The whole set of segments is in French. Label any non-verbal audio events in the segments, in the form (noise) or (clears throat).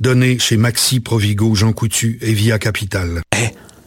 Donnée chez Maxi, Provigo, Jean Coutu et Via Capital. Eh,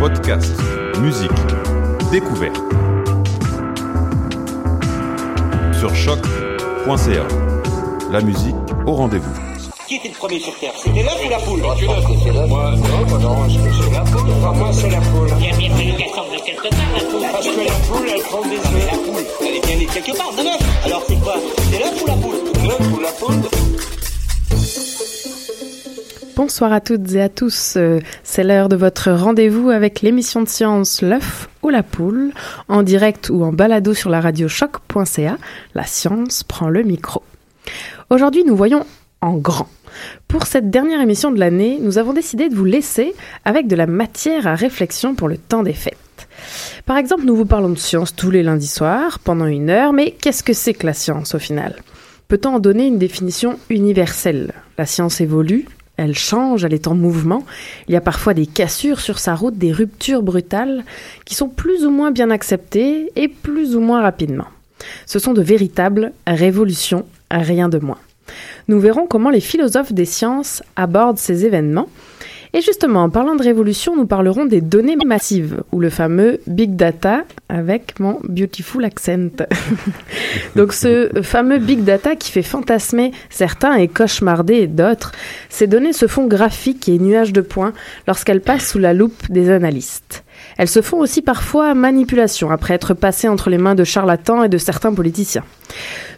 Podcast, musique, découverte. Sur choc.ca. La musique au rendez-vous. Qui était le premier sur Terre? C'était l'œuf ou la poule? Moi, non, non, c'est la poule. moi, c'est la poule. Il y a bien fallu qu'elle sorte de quelque part, la poule. Parce que la poule, elle prend des œufs. La poule, elle est bien née quelque part, de l'œuf. Alors, c'est quoi? C'est l'œuf ou la poule? L'œuf ou la poule Bonsoir à toutes et à tous. C'est l'heure de votre rendez-vous avec l'émission de science L'œuf ou la poule, en direct ou en balado sur la radio choc.ca. La science prend le micro. Aujourd'hui, nous voyons en grand. Pour cette dernière émission de l'année, nous avons décidé de vous laisser avec de la matière à réflexion pour le temps des fêtes. Par exemple, nous vous parlons de science tous les lundis soirs pendant une heure, mais qu'est-ce que c'est que la science au final? Peut-on en donner une définition universelle? La science évolue, elle change, elle est en mouvement. Il y a parfois des cassures sur sa route, des ruptures brutales qui sont plus ou moins bien acceptées et plus ou moins rapidement. Ce sont de véritables révolutions, rien de moins. Nous verrons comment les philosophes des sciences abordent ces événements et justement, en parlant de révolution, nous parlerons des données massives, ou le fameux Big Data avec mon beautiful accent. (laughs) Donc ce fameux Big Data qui fait fantasmer certains et cauchemarder d'autres, ces données se font graphiques et nuages de points lorsqu'elles passent sous la loupe des analystes. Elles se font aussi parfois manipulation après être passées entre les mains de charlatans et de certains politiciens.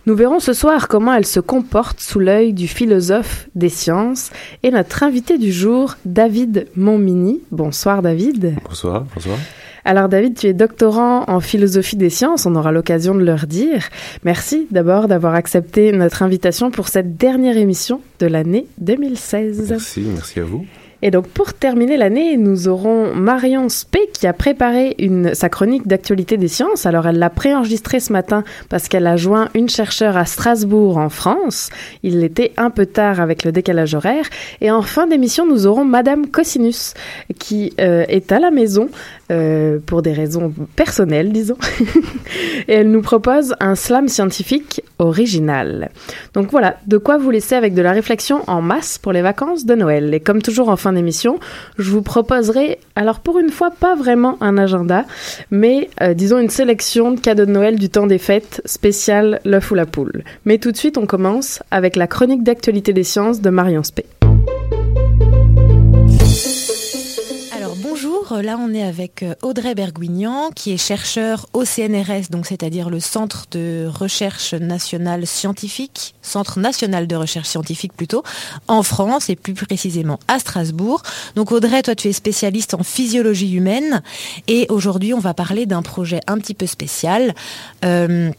Nous verrons ce soir comment elles se comportent sous l'œil du philosophe des sciences et notre invité du jour, David Montmini. Bonsoir David. Bonsoir, bonsoir. Alors David, tu es doctorant en philosophie des sciences, on aura l'occasion de le redire. Merci d'abord d'avoir accepté notre invitation pour cette dernière émission de l'année 2016. Merci, merci à vous. Et donc pour terminer l'année, nous aurons Marion Spé qui a préparé une, sa chronique d'actualité des sciences. Alors elle l'a préenregistrée ce matin parce qu'elle a joint une chercheure à Strasbourg en France. Il était un peu tard avec le décalage horaire. Et en fin d'émission, nous aurons Madame Cosinus qui euh, est à la maison euh, pour des raisons personnelles, disons. (laughs) et elle nous propose un slam scientifique original. Donc voilà, de quoi vous laisser avec de la réflexion en masse pour les vacances de Noël. Et comme toujours en fin d'émission, je vous proposerai, alors pour une fois, pas vraiment un agenda, mais euh, disons une sélection de cadeaux de Noël du temps des fêtes spécial l'œuf ou la poule. Mais tout de suite, on commence avec la chronique d'actualité des sciences de Marion Spey. Bonjour, Là, on est avec euh, Audrey Berguignan, qui est chercheur au CNRS, donc c'est-à-dire le Centre de recherche nationale scientifique, Centre national de recherche scientifique plutôt, en France et plus précisément à Strasbourg. Donc Audrey, toi, tu es spécialiste en physiologie humaine et aujourd'hui, on va parler d'un projet un petit peu spécial. Euh,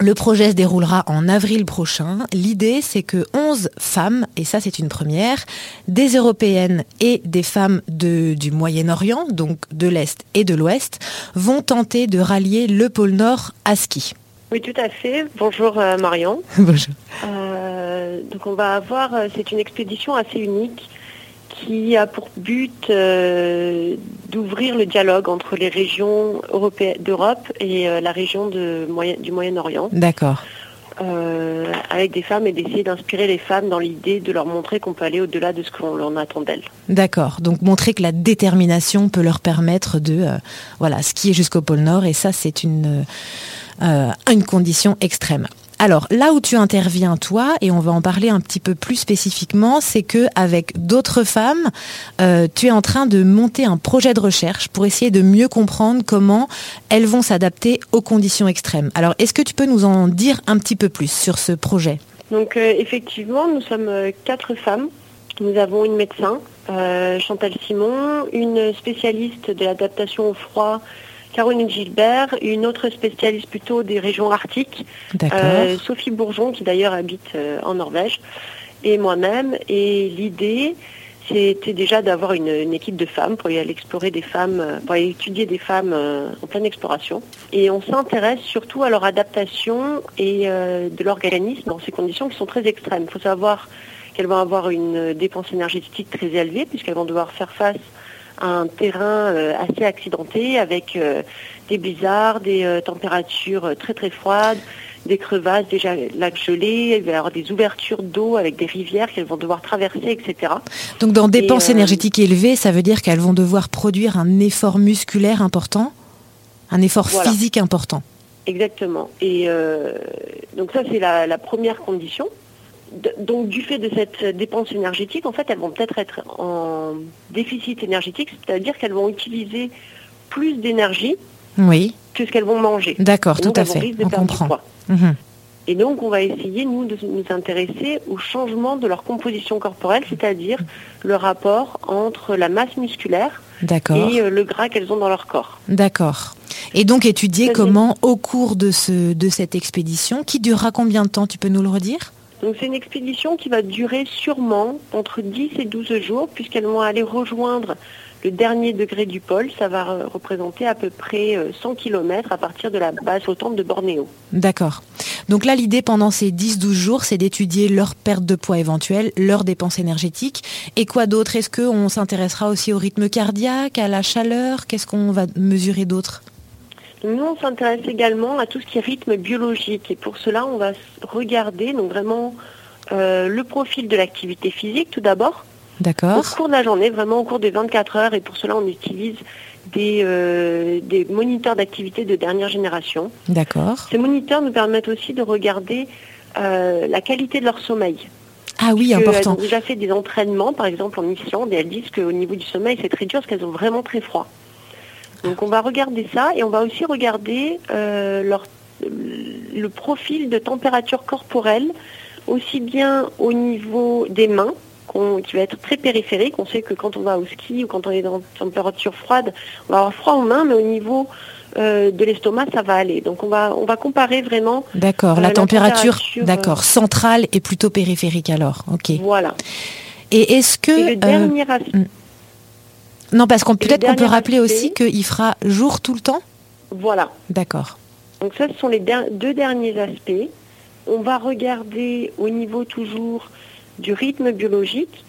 le projet se déroulera en avril prochain. L'idée, c'est que 11 femmes, et ça c'est une première, des européennes et des femmes de, du Moyen-Orient, donc de l'Est et de l'Ouest, vont tenter de rallier le pôle Nord à ski. Oui, tout à fait. Bonjour euh, Marion. (laughs) Bonjour. Euh, donc on va avoir, euh, c'est une expédition assez unique qui a pour but euh, d'ouvrir le dialogue entre les régions d'Europe et euh, la région de Moyen- du Moyen-Orient. D'accord. euh, avec des femmes et d'essayer d'inspirer les femmes dans l'idée de leur montrer qu'on peut aller au-delà de ce qu'on en attend d'elles. D'accord. Donc montrer que la détermination peut leur permettre de voilà, skier jusqu'au pôle Nord et ça c'est une, une condition extrême. Alors là où tu interviens toi et on va en parler un petit peu plus spécifiquement, c'est que avec d'autres femmes, euh, tu es en train de monter un projet de recherche pour essayer de mieux comprendre comment elles vont s'adapter aux conditions extrêmes. Alors est-ce que tu peux nous en dire un petit peu plus sur ce projet? Donc euh, effectivement, nous sommes euh, quatre femmes. Nous avons une médecin, Chantal Simon, une spécialiste de l'adaptation au froid, Caroline Gilbert, une autre spécialiste plutôt des régions arctiques, euh, Sophie Bourgeon, qui d'ailleurs habite euh, en Norvège, et moi-même. Et l'idée, c'était déjà d'avoir une, une équipe de femmes pour y aller explorer des femmes, euh, pour aller étudier des femmes euh, en pleine exploration. Et on s'intéresse surtout à leur adaptation et de l'organisme dans ces conditions qui sont très extrêmes. Il faut savoir qu'elles vont avoir une dépense énergétique très élevée puisqu'elles vont devoir faire face un terrain euh, assez accidenté avec euh, des blizzards, des euh, températures très très froides, des crevasses, des ja- lacs gelés, il va y avoir des ouvertures d'eau avec des rivières qu'elles vont devoir traverser, etc. Donc dans dépenses Et, énergétiques élevées, ça veut dire qu'elles vont devoir produire un effort musculaire important, un effort Voilà. physique important. Exactement. Et euh, donc ça, c'est la, la première condition. Donc du fait de cette dépense énergétique, en fait, elles vont peut-être être en déficit énergétique, c'est-à-dire qu'elles vont utiliser plus d'énergie Oui, que ce qu'elles vont manger. d'accord, tout à fait. On comprend. Mhm. Et donc, on va essayer, nous, de nous intéresser au changement de leur composition corporelle, c'est-à-dire le rapport entre la masse musculaire et euh, le gras qu'elles ont dans leur corps. d'accord. Et donc étudier comment, au cours de, ce, de cette expédition, qui durera combien de temps Tu peux nous le redire? Donc c'est une expédition qui va durer sûrement entre 10 et 12 jours puisqu'elles vont aller rejoindre le dernier degré du pôle. Ça va euh, représenter à peu près euh, 100 km à partir de la base flottante de Bornéo. D'accord. Donc là, l'idée pendant ces 10-12 jours, c'est d'étudier leur perte de poids éventuelle, leurs dépenses énergétiques. Et quoi d'autre? Est-ce qu'on s'intéressera aussi au rythme cardiaque, à la chaleur? Qu'est-ce qu'on va mesurer d'autre? Nous, on s'intéresse également à tout ce qui est rythme biologique et pour cela, on va regarder donc vraiment euh, le profil de l'activité physique tout d'abord. Au D'accord cours de la journée, vraiment au cours des 24 heures, et pour cela on utilise des, euh, des moniteurs d'activité de dernière génération. D'accord. Ces moniteurs nous permettent aussi de regarder euh, la qualité de leur sommeil. Ah oui, Parce important. Elles ont déjà fait des entraînements, par exemple en Islande, et elles disent qu'au niveau du sommeil, c'est très dur parce qu'elles ont vraiment très froid. Donc on va regarder ça et on va aussi regarder euh, leur, le profil de température corporelle, aussi bien au niveau des mains, qui va être très périphérique. On sait que quand on va au ski ou quand on est dans température froide, on va avoir froid aux mains, mais au niveau euh, de l'estomac, ça va aller. Donc on va, on va comparer vraiment. D'accord. euh, la la température, température, d'accord, centrale et plutôt périphérique alors. Ok. Voilà. Et est-ce que Et le dernier aspect. Non, parce qu'on peut-être qu'on peut rappeler aussi qu'il fera jour tout le temps. Voilà. D'accord. Donc ça, ce sont les deux derniers aspects. On va regarder au niveau toujours du rythme biologique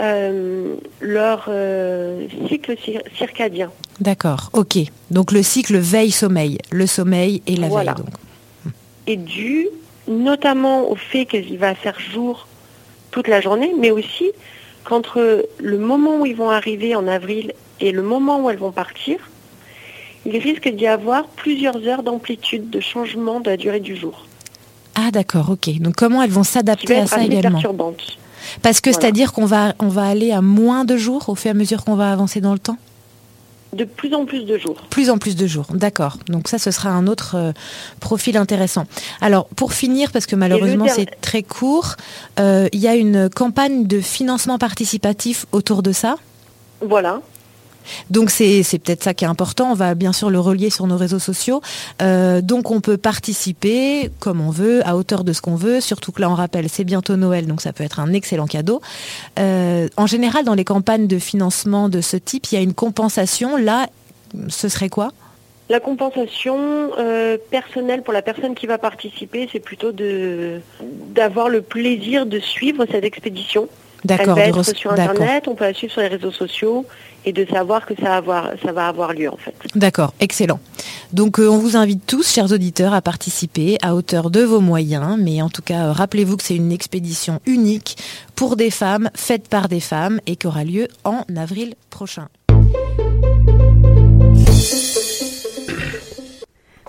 euh, leur euh, cycle cir- circadien. D'accord. Ok. Donc le cycle veille-sommeil, le sommeil et la Voilà. veille. Donc. est dû notamment au fait qu'il va faire jour toute la journée, mais aussi qu'entre le moment où ils vont arriver en avril et le moment où elles vont partir, il risque d'y avoir plusieurs heures d'amplitude de changement de la durée du jour, Ah d'accord. Ok. Donc comment elles vont s'adapter à ça également perturbante. Parce que Voilà. c'est-à-dire qu'on va on va aller à moins de jours au fur et à mesure qu'on va avancer dans le temps. De plus en plus de jours. Plus en plus de jours, d'accord. Donc ça, ce sera un autre euh, profil intéressant. Alors, pour finir, parce que malheureusement c'est très court, euh, il y a une campagne de financement participatif autour de ça? Voilà. Donc c'est peut-être ça qui est important. On va bien sûr le relier sur nos réseaux sociaux. Euh, donc on peut participer comme on veut, à hauteur de ce qu'on veut. Surtout que là, on rappelle, c'est bientôt Noël, donc ça peut être un excellent cadeau. Euh, en général, dans les campagnes de financement de ce type, il y a une compensation. Là, ce serait quoi? La compensation euh, personnelle pour la personne qui va participer, c'est plutôt d'avoir le plaisir de suivre cette expédition. D'accord. Elle va être sur Internet, on peut la suivre sur les réseaux sociaux et de savoir que ça va avoir, ça va avoir lieu en fait. D'accord, excellent. Donc euh, on vous invite tous, chers auditeurs, à participer à hauteur de vos moyens, mais en tout cas, euh, rappelez-vous que c'est une expédition unique pour des femmes, faite par des femmes et qui aura lieu en avril prochain.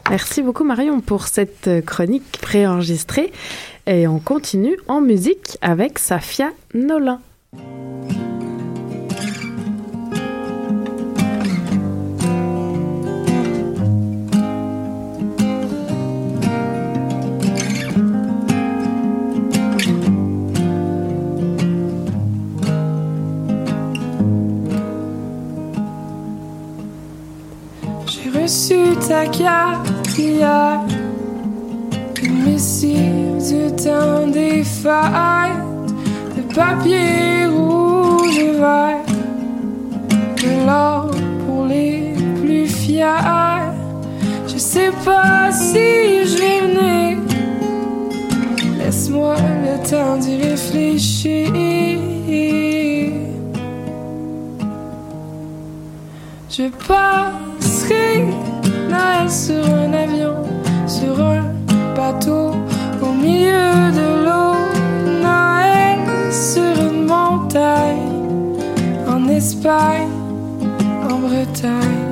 Merci beaucoup Marion pour cette chronique préenregistrée. Et on continue en musique avec Safia Nolin. J'ai reçu ta carte hier Messieurs éteint des fêtes de papier rouge et vert, de l'or pour les plus fiers. Je sais pas si je vais venir. Laisse-moi le temps d'y réfléchir. Je passerai Noël sur un avion, sur un bateau de l'eau. Noël sur une montagne, en Espagne, en Bretagne.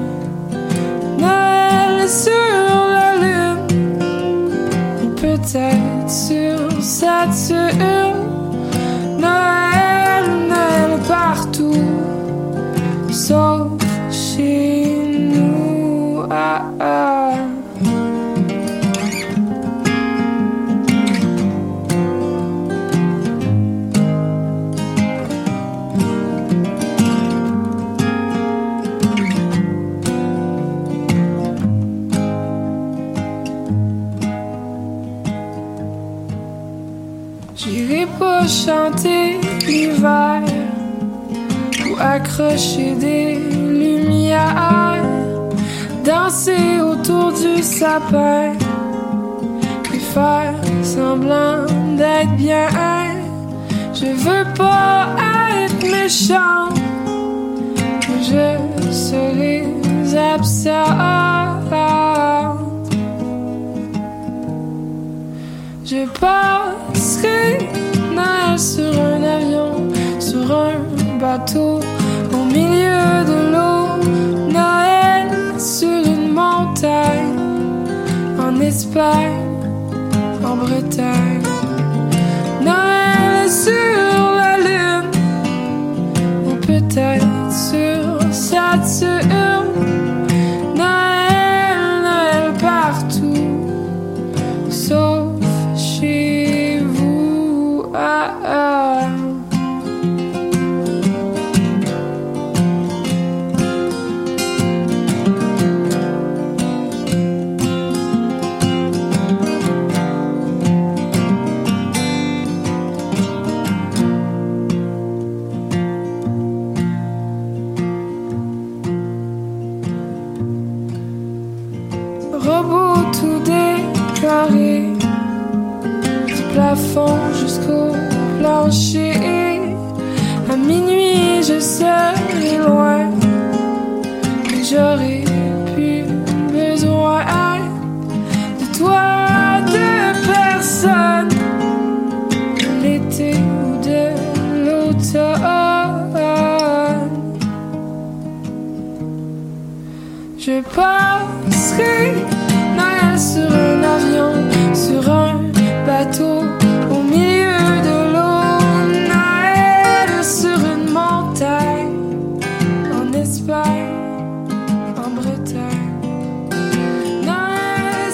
Noël sur la lune, peut-être sur Saturne. Accrocher des lumières, danser autour du sapin et faire semblant d'être bien. Je veux pas être méchant, je serai absent. Je passerai sur un avion, sur un bateau, En Bretagne. Noël sur la lune, ou peut-être sur Saturne. Noël sur un avion, sur un bateau, au milieu de l'eau. Noël sur une montagne, en Espagne, en Bretagne. Noël.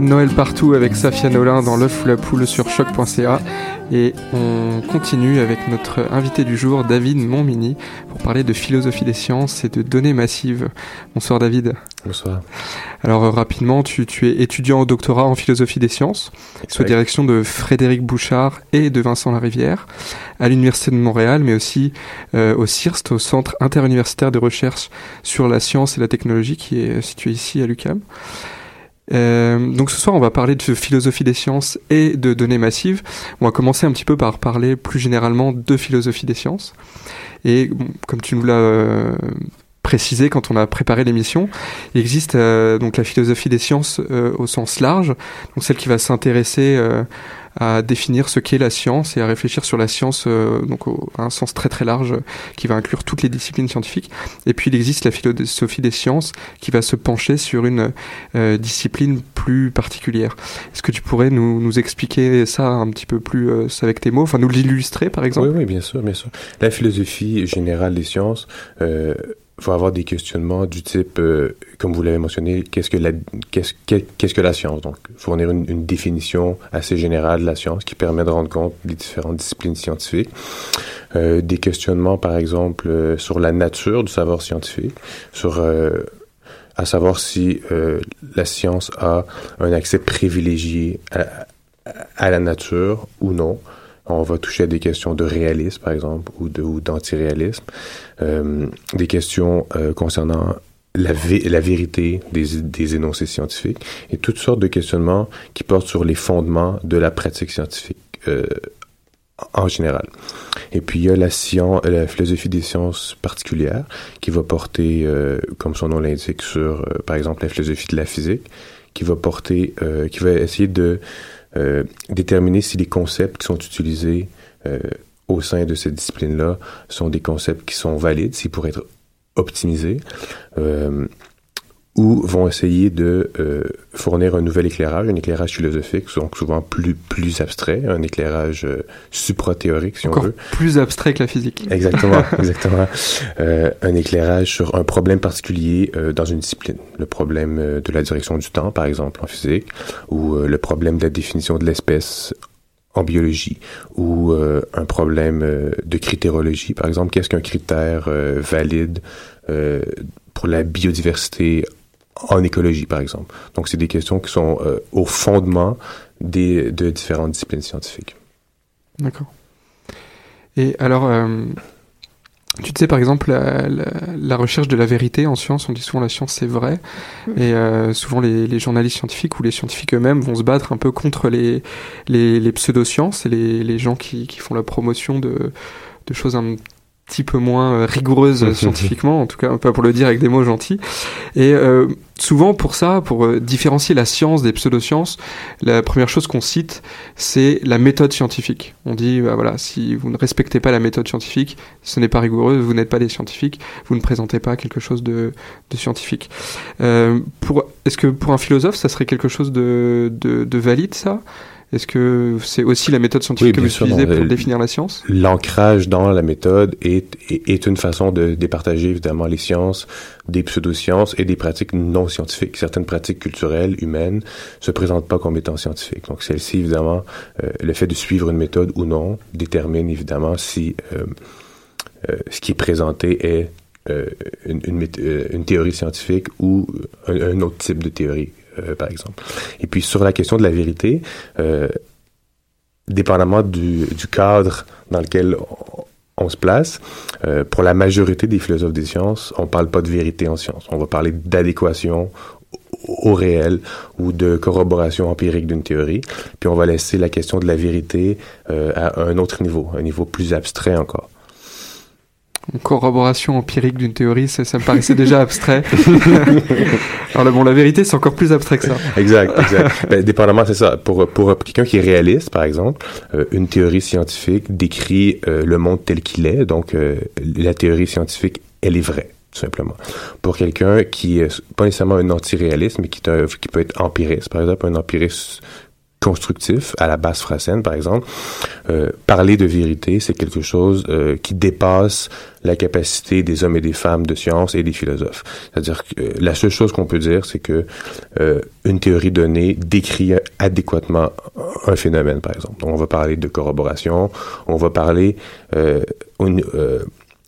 Noël partout avec Safia Nolin dans l'œuf ou la poule sur choc.ca. Et on continue avec notre invité du jour David Montmini pour parler de philosophie des sciences et de données massives. Bonsoir David. Bonsoir. Alors euh, rapidement, tu, tu, es étudiant au doctorat en philosophie des sciences sous direction de Frédéric Bouchard et de Vincent Larivière à l'Université de Montréal, mais aussi euh, au CIRST, au Centre interuniversitaire de recherche sur la science et la technologie qui est situé ici à l'UQAM. Euh, donc ce soir, on va parler de philosophie des sciences et de données massives. On va commencer un petit peu par parler plus généralement de philosophie des sciences. Et comme tu nous l'as euh, précisé quand on a préparé l'émission, il existe euh, donc la philosophie des sciences au sens large, donc celle qui va s'intéresser à définir ce qu'est la science et à réfléchir sur la science euh, donc à un sens très très large qui va inclure toutes les disciplines scientifiques. Et puis il existe la philosophie des sciences qui va se pencher sur une euh, discipline plus particulière. Est-ce que tu pourrais nous, nous, expliquer ça un petit peu plus euh, avec tes mots, enfin nous l'illustrer par exemple? Oui, oui, bien sûr, bien sûr. La philosophie générale des sciences faut avoir des questionnements du type, euh, comme vous l'avez mentionné, qu'est-ce que la qu'est-ce qu'est-ce que la science? Donc, fournir une, une, définition assez générale de la science qui permet de rendre compte des différentes disciplines scientifiques. Euh, des questionnements, par exemple, euh, sur la nature du savoir scientifique, sur euh, à savoir si la science a un accès privilégié à, à la nature ou non. On va toucher à des questions de réalisme, par exemple, ou d'antiréalisme, euh, des questions euh, concernant la, la vérité des, des énoncés scientifiques et toutes sortes de questionnements qui portent sur les fondements de la pratique scientifique euh, en général. Et puis il y a la science, la philosophie des sciences particulières qui va porter, euh, comme son nom l'indique, sur par exemple la philosophie de la physique, qui va porter, qui va essayer de euh, déterminer si les concepts qui sont utilisés euh, au sein de cette discipline-là sont des concepts qui sont valides, s'ils pourraient être optimisés, euh, ou vont essayer de euh, fournir un nouvel éclairage, un éclairage philosophique, donc souvent plus plus abstrait, un éclairage euh, supra-théorique, si Encore on veut. plus abstrait que la physique. Exactement, (laughs) exactement. Euh, un éclairage sur un problème particulier euh, dans une discipline. Le problème euh, de la direction du temps, par exemple, en physique, ou euh, le problème de la définition de l'espèce en biologie ou euh, un problème euh, de critérologie, par exemple, qu'est-ce qu'un critère euh, valide euh, pour la biodiversité en écologie, par exemple. Donc, c'est des questions qui sont euh, au fondement des, de différentes disciplines scientifiques. D'accord. Et alors, euh, tu sais, par exemple, la, la, la, recherche de la vérité en science, on dit souvent la science c'est vrai, et euh, souvent les, les, journalistes scientifiques ou les scientifiques eux-mêmes vont se battre un peu contre les, les, les pseudosciences et les, les gens qui, qui font la promotion de, de choses un petit peu moins rigoureuse (laughs) scientifiquement, en tout cas pas pour le dire avec des mots gentils. Et euh, souvent pour ça, pour euh, différencier la science des pseudosciences, la première chose qu'on cite, c'est la méthode scientifique. On dit, bah, voilà, si vous ne respectez pas la méthode scientifique, ce n'est pas rigoureux, vous n'êtes pas des scientifiques, vous ne présentez pas quelque chose de, de scientifique. Euh, pour, est-ce que pour un philosophe, ça serait quelque chose de, de, de valide, ça? Est-ce que c'est aussi la méthode scientifique oui, que vous sûr, utilisez pour définir la science? L'ancrage dans la méthode est, est, est, une façon de départager évidemment les sciences des pseudosciences et des pratiques non scientifiques. Certaines pratiques culturelles, humaines, se présentent pas comme étant scientifiques. Donc celle-ci, évidemment, euh, le fait de suivre une méthode ou non détermine évidemment si euh, euh, ce qui est présenté est une, une, une, théorie scientifique ou un, un autre type de théorie par exemple. Et puis sur la question de la vérité, euh, dépendamment du, du, cadre dans lequel on, on se place, euh, pour la majorité des philosophes des sciences, on parle pas de vérité en sciences. On va parler d'adéquation au réel ou de corroboration empirique d'une théorie. Puis on va laisser la question de la vérité euh, à un autre niveau, un niveau plus abstrait encore une corroboration empirique d'une théorie, ça, ça, me paraissait déjà abstrait. (laughs) Alors bon, la vérité, c'est encore plus abstrait que ça. (laughs) Exact, exact. (laughs) ben, dépendamment, c'est ça. Pour, pour quelqu'un qui est réaliste, par exemple, euh, une théorie scientifique décrit euh, le monde tel qu'il est, donc euh, la théorie scientifique, elle est vraie tout simplement. Pour quelqu'un qui est pas nécessairement un anti-réaliste, mais qui, qui peut être empiriste, par exemple, un empiriste constructif à la base fracène, par exemple. Euh, parler de vérité, c'est quelque chose euh, qui dépasse la capacité des hommes et des femmes de science et des philosophes. C'est-à-dire que euh, la seule chose qu'on peut dire, c'est que une théorie donnée décrit adéquatement un phénomène, par exemple. Donc, on va parler de corroboration, on va parler au,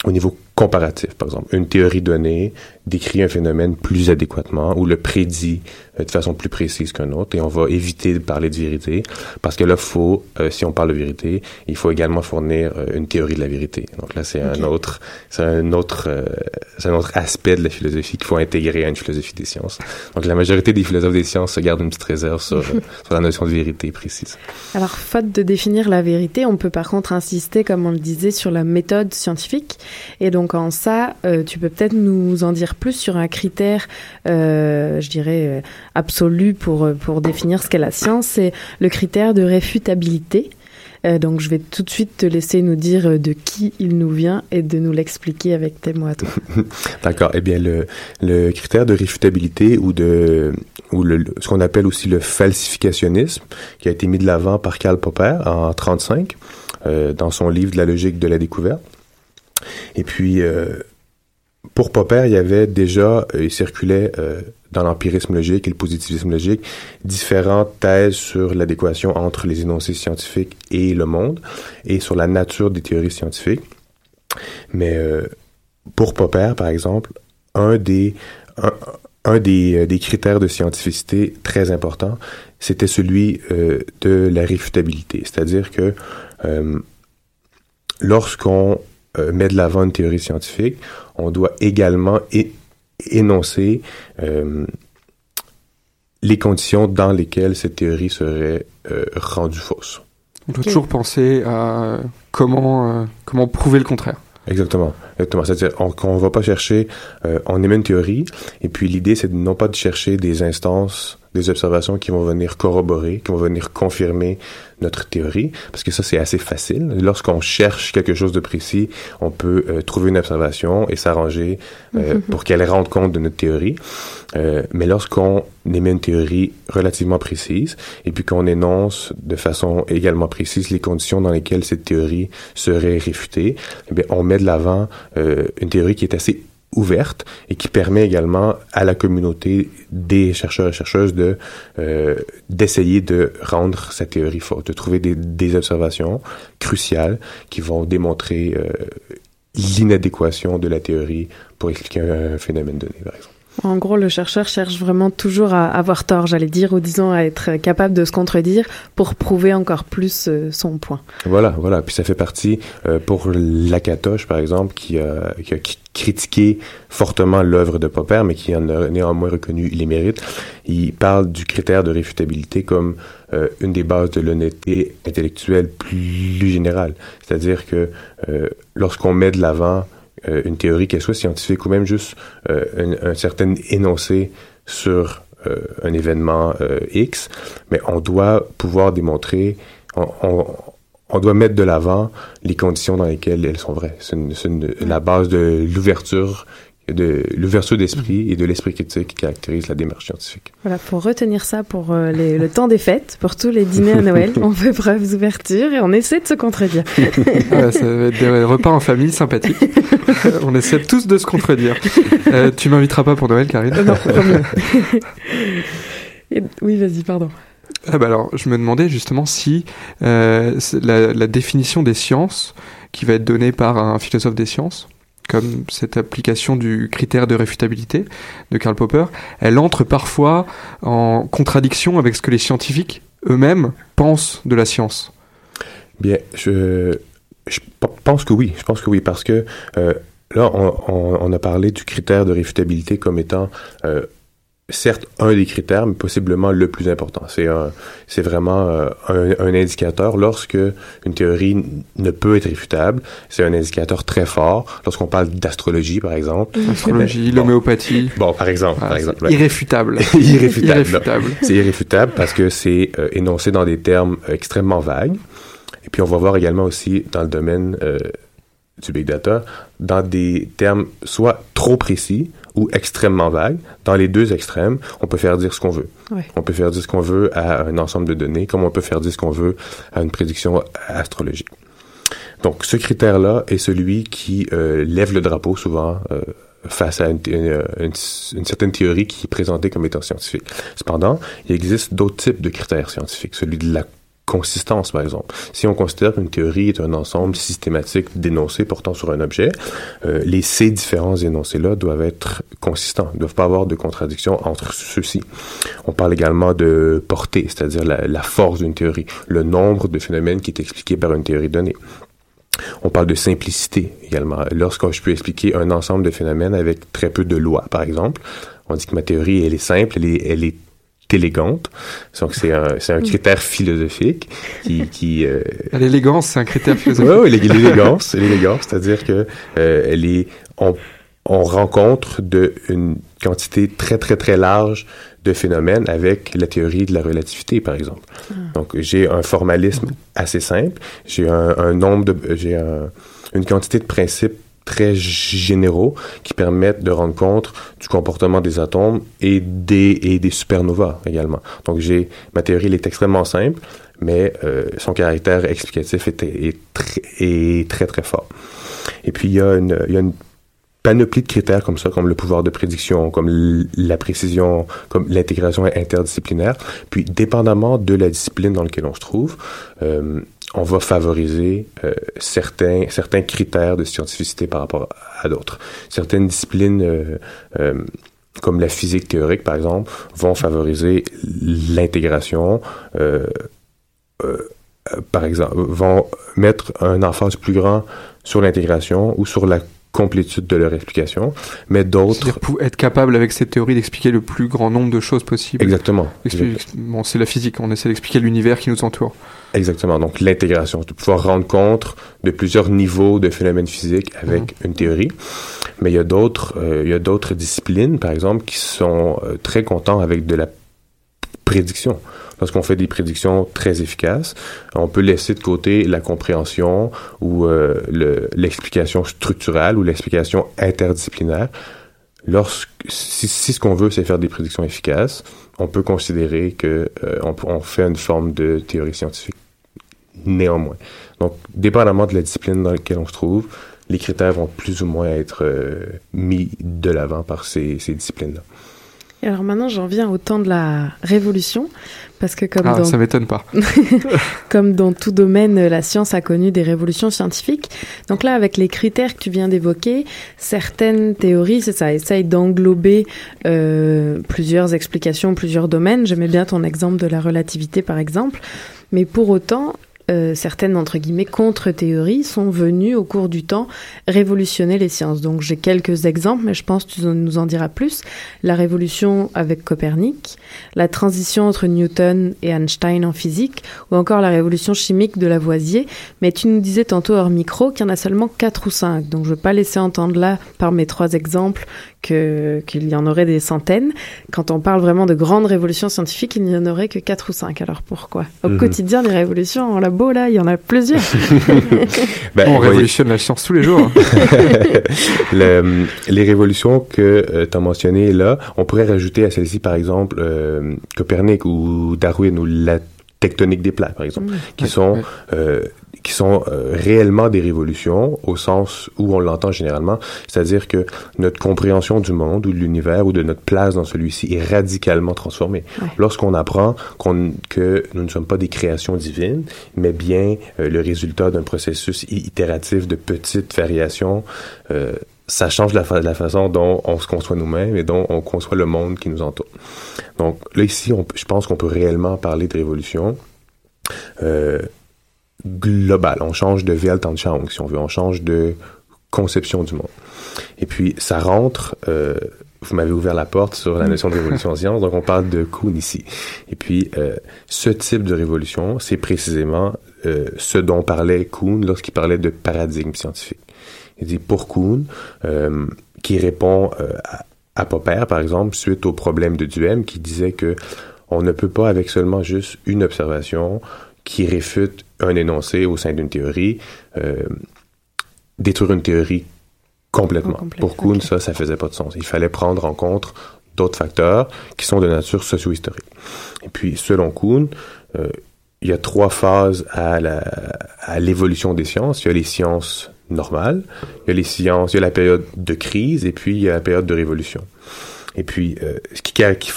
au niveau comparatif, par exemple. Une théorie donnée décrit un phénomène plus adéquatement ou le prédit de façon plus précise qu'un autre et on va éviter de parler de vérité parce que là, faut, euh, si on parle de vérité, il faut également fournir euh, une théorie de la vérité. Donc là, c'est un autre, c'est un autre, euh, c'est un autre aspect de la philosophie qu'il faut intégrer à une philosophie des sciences. Donc la majorité des philosophes des sciences se gardent une petite réserve sur, (laughs) sur la notion de vérité précise. Alors, faute de définir la vérité, on peut par contre insister, comme on le disait, sur la méthode scientifique. Et donc, en ça, tu peux peut-être nous en dire plus sur un critère, je dirais, absolu pour, euh, pour définir ce qu'est la science. C'est le critère de réfutabilité. Euh, donc, je vais tout de suite te laisser nous dire euh, de qui il nous vient et de nous l'expliquer avec tes mots à toi. (laughs) D'accord. Eh bien, le, le critère de réfutabilité ou de ou le, ce qu'on appelle aussi le falsificationnisme, qui a été mis de l'avant par Karl Popper en 35 euh, dans son livre de la logique de la découverte. Et puis, pour Popper, il y avait déjà, il circulait dans l'empirisme logique et le positivisme logique différentes thèses sur l'adéquation entre les énoncés scientifiques et le monde et sur la nature des théories scientifiques. Mais euh, pour Popper, par exemple, un des un, euh, des critères de scientificité très importants, c'était celui euh, de la réfutabilité. C'est-à-dire que euh, lorsqu'on euh, met de l'avant une théorie scientifique, on doit également énoncer euh, les conditions dans lesquelles cette théorie serait euh, rendue fausse. On doit toujours penser à comment, euh, comment prouver le contraire. Exactement. Exactement. C'est-à-dire on- qu'on ne va pas chercher, euh, on émet une théorie, et puis l'idée, c'est de non pas de chercher des instances, des observations qui vont venir corroborer, qui vont venir confirmer notre théorie, parce que ça, c'est assez facile. Lorsqu'on cherche quelque chose de précis, on peut euh, trouver une observation et s'arranger euh, Mhm. pour qu'elle rende compte de notre théorie. Euh, mais lorsqu'on émet une théorie relativement précise, et puis qu'on énonce de façon également précise les conditions dans lesquelles cette théorie serait réfutée, eh bien, on met de l'avant une théorie qui est assez ouverte et qui permet également à la communauté des chercheurs et chercheuses de euh, d'essayer de rendre sa théorie fausse, de trouver des, des observations cruciales qui vont démontrer euh, l'inadéquation de la théorie pour expliquer un phénomène donné, par exemple. En gros, le chercheur cherche vraiment toujours à avoir tort, j'allais dire, ou disons à être capable de se contredire pour prouver encore plus euh, son point. Voilà, voilà. Puis ça fait partie euh, pour Lakatoche, par exemple, qui a, qui a critiqué fortement l'œuvre de Popper, mais qui en a néanmoins reconnu les mérites. Il parle du critère de réfutabilité comme euh, une des bases de l'honnêteté intellectuelle plus générale. C'est-à-dire que euh, lorsqu'on met de l'avant euh, une théorie, qu'elle soit scientifique ou même juste euh, un, un certain énoncé sur euh, un événement euh, X, mais on doit pouvoir démontrer, on, on, on doit mettre de l'avant les conditions dans lesquelles elles sont vraies. C'est une- une- la base de l'ouverture de l'ouverture d'esprit et de l'esprit critique qui caractérise la démarche scientifique. Voilà, faut retenir ça pour euh, les- le temps des fêtes, pour tous les dîners à Noël. (laughs) on fait preuve d'ouverture et on essaie de se contredire. (laughs) Ouais, ça va être des repas en famille sympathiques. (laughs) On essaie tous de se contredire. Euh, tu m'inviteras pas pour Noël, Karine Euh, non. Et- oui, vas-y, pardon. Ah bah alors, je me demandais justement si euh, la définition des sciences qui va être donnée par un philosophe des sciences, comme cette application du critère de réfutabilité de Karl Popper, elle entre parfois en contradiction avec ce que les scientifiques eux-mêmes pensent de la science. Bien, je, pense que oui. Je pense que oui, parce que euh, là, on a parlé du critère de réfutabilité comme étant euh, certes un des critères, mais possiblement le plus important. C'est un, c'est vraiment euh, un, un indicateur. Lorsque une théorie n- ne peut être réfutable, c'est un indicateur très fort. Lorsqu'on parle d'astrologie, par exemple. L'astrologie, Eh ben, bon. l'homéopathie. Bon, par exemple, Ah, par c'est exemple. ouais. irréfutable. (laughs) irréfutable. Irréfutable. C'est irréfutable parce que c'est euh, énoncé dans des termes euh, extrêmement vagues. Et puis on va voir également aussi dans le domaine euh, du big data, dans des termes soit trop précis, ou extrêmement vague. Dans les deux extrêmes, on peut faire dire ce qu'on veut. Ouais. On peut faire dire ce qu'on veut à un ensemble de données, comme on peut faire dire ce qu'on veut à une prédiction astrologique. Donc, ce critère-là est celui qui euh, lève le drapeau souvent euh, face à une, une- une- une certaine théorie qui est présentée comme étant scientifique. Cependant, il existe d'autres types de critères scientifiques, celui de la consistance, par exemple. Si on considère qu'une théorie est un ensemble systématique d'énoncés portant sur un objet, euh, les ces différents énoncés-là doivent être consistants, ne doivent pas avoir de contradiction entre ceux-ci. On parle également de portée, c'est-à-dire la, force d'une théorie, le nombre de phénomènes qui est expliqué par une théorie donnée. On parle de simplicité également. Lorsque je peux expliquer un ensemble de phénomènes avec très peu de lois, par exemple, on dit que ma théorie, elle est simple, elle est élégante. Donc, c'est un, c'est un critère philosophique qui... qui euh, L'élégance, c'est un critère (laughs) philosophique. oui, l'élégance, l'élégance, c'est-à-dire que euh, elle est, on, on rencontre de une quantité très très très large de phénomènes avec la théorie de la relativité, par exemple. Donc, j'ai un formalisme assez simple, j'ai un, un nombre de, j'ai un- une quantité de principes très généraux qui permettent de rendre compte du comportement des atomes et des, et des supernovas également. Donc, j'ai, ma théorie, elle est extrêmement simple, mais euh, son caractère explicatif est, est, très, est très, très fort. Et puis, il y a une, il y a une panoplie de critères comme ça, comme le pouvoir de prédiction, comme la précision, comme l'intégration interdisciplinaire. Puis, dépendamment de la discipline dans laquelle on se trouve, euh, on va favoriser euh, certains, certains critères de scientificité par rapport à d'autres. Certaines disciplines, euh, euh, comme la physique théorique, par exemple, vont favoriser l'intégration, par exemple, vont mettre un emphase plus grand sur l'intégration ou sur la complétude de leur explication, mais d'autres... Être capable avec cette théorie d'expliquer le plus grand nombre de choses possibles. Exactement. Expli- Bon, c'est la physique, on essaie d'expliquer l'univers qui nous entoure. Exactement. Donc, l'intégration, de pouvoir rendre compte de plusieurs niveaux de phénomènes physiques avec une théorie. Mais il y a d'autres, euh, il y a d'autres disciplines, par exemple, qui sont euh, très contents avec de la prédiction. Lorsqu'on fait des prédictions très efficaces, on peut laisser de côté la compréhension ou euh, le- l'explication structurale ou l'explication interdisciplinaire. Lorsque, si, si ce qu'on veut, c'est faire des prédictions efficaces, on peut considérer que euh, on, on fait une forme de théorie scientifique néanmoins. Donc, dépendamment de la discipline dans laquelle on se trouve, les critères vont plus ou moins être euh, mis de l'avant par ces, ces disciplines-là. Et alors maintenant, j'en viens au temps de la révolution, parce que comme Ah, dans... ça m'étonne pas. (laughs) comme dans tout domaine, la science a connu des révolutions scientifiques. Donc là, avec les critères que tu viens d'évoquer, certaines théories, c'est ça, essayent d'englober euh, plusieurs explications, plusieurs domaines. J'aimais bien ton exemple de la relativité, par exemple. Mais pour autant, euh, certaines entre guillemets contre-théories sont venues au cours du temps révolutionner les sciences. Donc j'ai quelques exemples, mais je pense que tu nous en diras plus. La révolution avec Copernic, la transition entre Newton et Einstein en physique, ou encore la révolution chimique de Lavoisier. Mais tu nous disais tantôt hors micro qu'il y en a seulement quatre ou cinq. Donc je ne veux pas laisser entendre là, par mes trois exemples, que qu'il y en aurait des centaines. Quand on parle vraiment de grandes révolutions scientifiques, il n'y en aurait que quatre ou cinq. Alors pourquoi? Au Mhm. quotidien, des révolutions en labo, là, il y en a plusieurs. (laughs) (laughs) Ben, on révolutionne la science tous les jours. (laughs) Le- les révolutions que tu as mentionnées là, on pourrait rajouter à celles-ci, par exemple, euh, Copernic ou Darwin ou la tectonique des plaques, par exemple, Mmh. qui Ouais, sont ouais. euh, qui sont euh, réellement des révolutions au sens où on l'entend généralement, c'est-à-dire que notre compréhension du monde ou de l'univers ou de notre place dans celui-ci est radicalement transformée. Ouais. Lorsqu'on apprend qu'on que nous ne sommes pas des créations divines, mais bien euh, le résultat d'un processus itératif de petites variations, euh, ça change la, fa- la façon dont on se conçoit nous-mêmes et dont on conçoit le monde qui nous entoure. Donc là ici, on je pense qu'on peut réellement parler de révolution. Euh, global. On change de Weltanschauung, si on veut. On change de conception du monde. Et puis, ça rentre, euh, vous m'avez ouvert la porte sur la notion de révolution en science, donc on parle de Kuhn ici. Et puis, euh, ce type de révolution, c'est précisément euh, ce dont parlait Kuhn lorsqu'il parlait de paradigme scientifique. Il dit, pour Kuhn, euh, qui répond euh, à, à Popper, par exemple, suite au problème de Duhem, qui disait que on ne peut pas, avec seulement juste une observation qui réfute un énoncé au sein d'une théorie, euh, détruire une théorie Complètement. Pour Kuhn, ça, ça faisait pas de sens. Il fallait prendre en compte d'autres facteurs qui sont de nature socio-historique. Et puis, selon Kuhn, euh, il y a trois phases à la, à l'évolution des sciences. Il y a les sciences normales, il y a les sciences, il y a la période de crise et puis il y a la période de révolution. Et puis, euh, ce qui, qui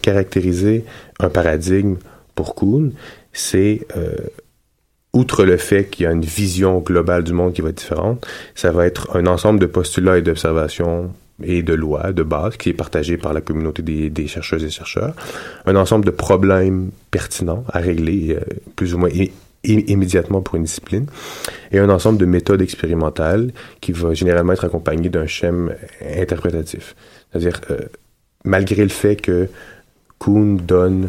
caractériser un paradigme pour Kuhn, c'est euh, outre le fait qu'il y a une vision globale du monde qui va être différente, ça va être un ensemble de postulats et d'observations et de lois de base qui est partagé par la communauté des, chercheuses et chercheurs, un ensemble de problèmes pertinents à régler euh, plus ou moins immédiatement pour une discipline, et un ensemble de méthodes expérimentales qui va généralement être accompagné d'un schème interprétatif. C'est-à-dire, euh, malgré le fait que Kuhn donne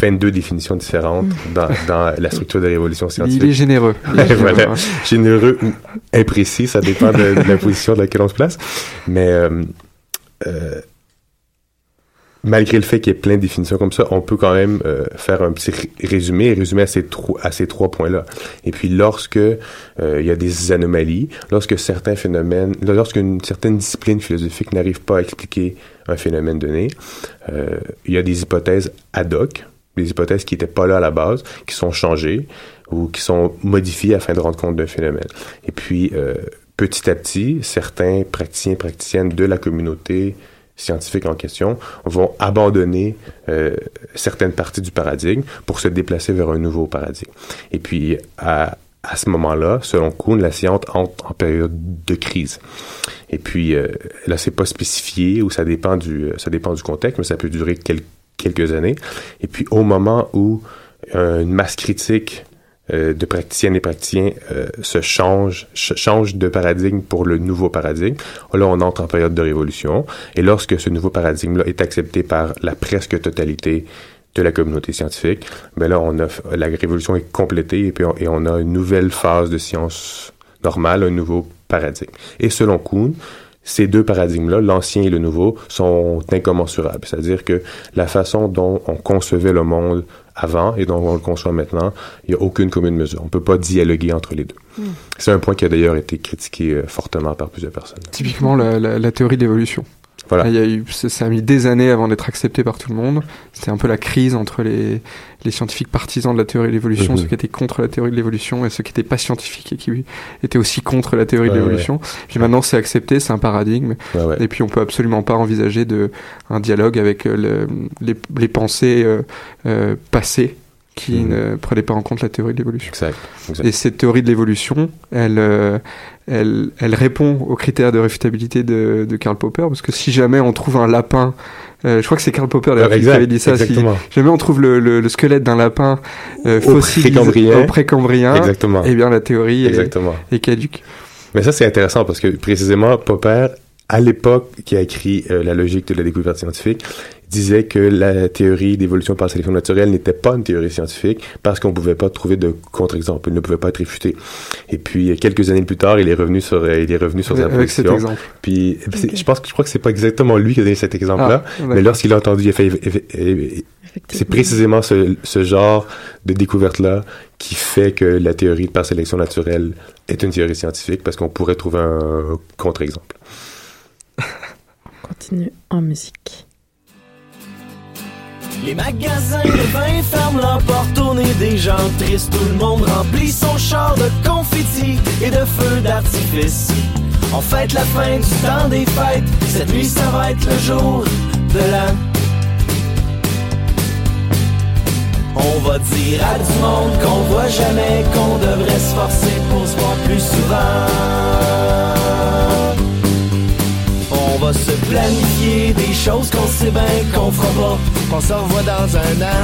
22 définitions différentes mm. dans, dans la structure de la révolution scientifique. (laughs) Il est généreux. voilà. généreux ou imprécis, ça dépend de, la position dans laquelle on se place. Mais euh, euh, malgré le fait qu'il y ait plein de définitions comme ça, on peut quand même euh, faire un petit résumé et résumer à ces, trois points-là. Et puis, lorsque euh, il y a des anomalies, lorsque certains phénomènes, lorsqu'une certaine discipline philosophique n'arrive pas à expliquer un phénomène donné, euh, il y a des hypothèses ad hoc, des hypothèses qui n'étaient pas là à la base, qui sont changées ou qui sont modifiées afin de rendre compte d'un phénomène. Et puis, petit à petit, certains praticiens praticiennes de la communauté scientifiques en question vont abandonner euh, certaines parties du paradigme pour se déplacer vers un nouveau paradigme. Et puis, à, à ce moment-là, selon Kuhn, la science entre en période de crise. Et puis, euh, là, c'est pas spécifié ou ça dépend du, ça dépend du contexte, mais ça peut durer quelques années. Et puis, au moment où euh, une masse critique euh, de praticiennes et praticiens euh, se changent, changent de paradigme pour le nouveau paradigme. Là, on entre en période de révolution. Et lorsque ce nouveau paradigme-là est accepté par la presque totalité de la communauté scientifique, ben là, on a, la révolution est complétée et puis on, et on a une nouvelle phase de science normale, un nouveau paradigme. Et selon Kuhn, ces deux paradigmes-là, l'ancien et le nouveau, sont incommensurables. C'est-à-dire que la façon dont on concevait le monde avant et dont on le conçoit maintenant, il n'y a aucune commune mesure. On ne peut pas dialoguer entre les deux. Hmm. C'est un point qui a d'ailleurs été critiqué euh, fortement par plusieurs personnes. Typiquement la, la, théorie de l'évolution. Voilà. Il y a eu, ça a mis des années avant d'être accepté par tout le monde. C'était un peu la crise entre les, les scientifiques partisans de la théorie de l'évolution, mhm. ceux qui étaient contre la théorie de l'évolution et ceux qui n'étaient pas scientifiques et qui étaient aussi contre la théorie de l'évolution. Puis maintenant c'est accepté, c'est un paradigme. et puis on peut absolument pas envisager de un dialogue avec euh, le, les, les, pensées euh, euh, passées qui mhm. ne prenaient pas en compte la théorie de l'évolution. Exact, Et cette théorie de l'évolution, elle, euh, elle, elle répond aux critères de réfutabilité de, de Karl Popper, parce que si jamais on trouve un lapin, euh, je crois que c'est Karl Popper d'ailleurs qui avait dit ça, si jamais on trouve le, le, squelette d'un lapin euh, fossile au précambrien, Exactement. eh bien la théorie est, est, caduque. Mais ça c'est intéressant parce que précisément Popper à l'époque qui a écrit euh, La logique de la découverte scientifique, disait que la théorie d'évolution par sélection naturelle n'était pas une théorie scientifique parce qu'on pouvait pas trouver de contre-exemple, il ne pouvait pas être réfuté. Et puis quelques années plus tard, il est revenu sur euh, il est revenu sur sa Avec. Cet exemple. Puis je pense que je crois que c'est pas exactement lui qui a donné cet exemple-là, ah, mais lorsqu'il a entendu, il a fait c'est précisément ce, ce, genre de découverte-là qui fait que la théorie de par sélection naturelle est une théorie scientifique parce qu'on pourrait trouver un contre-exemple. On continue en musique. Les magasins de vin ferment leurs portes au nez des gens tristes. Tout le monde remplit son char de confettis et de feux d'artifice. On fête la fin du temps des fêtes. Cette nuit, ça va être le jour de la. On va dire à du monde qu'on voit jamais, qu'on devrait se forcer pour se voir plus souvent choses qu'on sait bien qu'on fera pas, qu'on se revoit dans un an.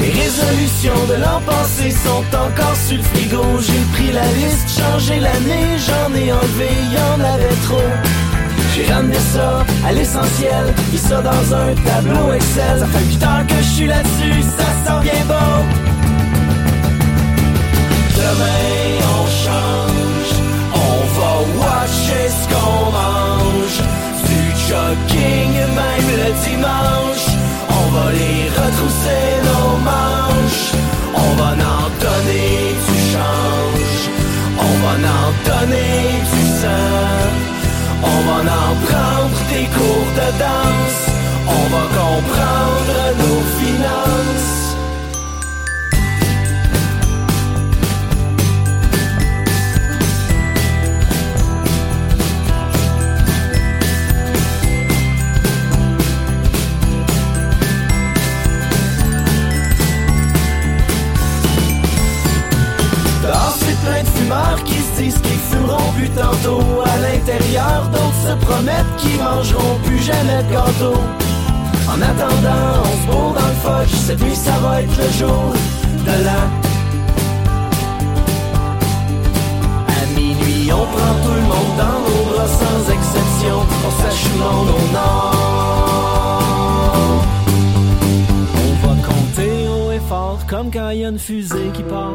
Les résolutions de l'an passé sont encore sur le frigo. J'ai pris la liste, changé l'année, j'en ai enlevé, y'en avait trop. J'ai ramené ça à l'essentiel, mis ça dans un tableau Excel. Ça fait 8 heures que je suis là-dessus, ça sent bien beau. Demain, on change watcher ce qu'on mange. Du jogging, même le dimanche. On va les retrousser nos manches. On va en donner du change. On va en donner du sang. On va en prendre des cours de danse. On va comprendre nos finances. Qui se disent qu'ils fumeront plus tantôt. À l'intérieur, d'autres se promettent qu'ils mangeront plus jamais de gâteau. En attendant, on se bourre dans le fudge Cette nuit, ça va être le jour de la À minuit, on prend tout le monde dans nos bras sans exception. On s'achoue dans nos noms On va compter haut et fort comme quand il y a une fusée qui part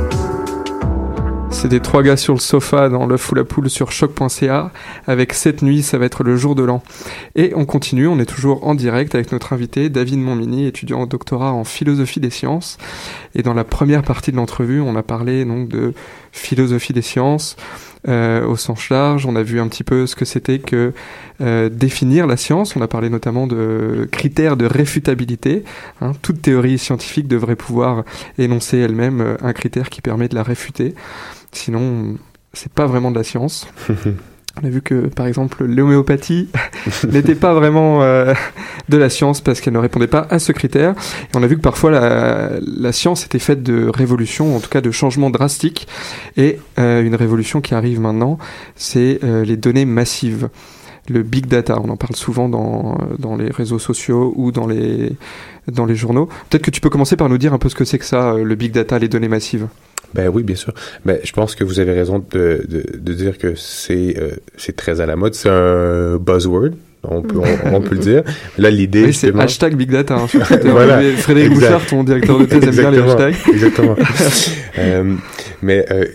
C'est des trois gars sur le sofa dans l'œuf ou la poule sur choc.ca. Avec cette nuit, ça va être le jour de l'an. Et on continue, on est toujours en direct avec notre invité David Montmini, étudiant en doctorat en philosophie des sciences. Et dans la première partie de l'entrevue, on a parlé donc de philosophie des sciences euh, au sens large. On a vu un petit peu ce que c'était que euh, définir la science. On a parlé notamment de critères de réfutabilité. Hein. Toute théorie scientifique devrait pouvoir énoncer elle-même euh, un critère qui permet de la réfuter. Sinon, c'est pas vraiment de la science. (laughs) On a vu que, par exemple, l'homéopathie (laughs) n'était pas vraiment euh, de la science parce qu'elle ne répondait pas à ce critère. Et on a vu que parfois la, la science était faite de révolutions, en tout cas de changements drastiques. Et euh, une révolution qui arrive maintenant, c'est euh, les données massives. Le big data, on en parle souvent dans, dans les réseaux sociaux ou dans les, dans les journaux. Peut-être que tu peux commencer par nous dire un peu ce que c'est que ça, le big data, les données massives. Ben oui, bien sûr. Ben, je pense que vous avez raison de, de, de dire que c'est euh, c'est très à la mode. C'est un buzzword. On peut, on, on peut le dire. Là, l'idée, Oui, c'est hashtag big data. hein. (laughs) Voilà. Frédéric. Bouchard, ton directeur de thèse, aime bien les hashtags. Exactement. (laughs) Euh, mais euh,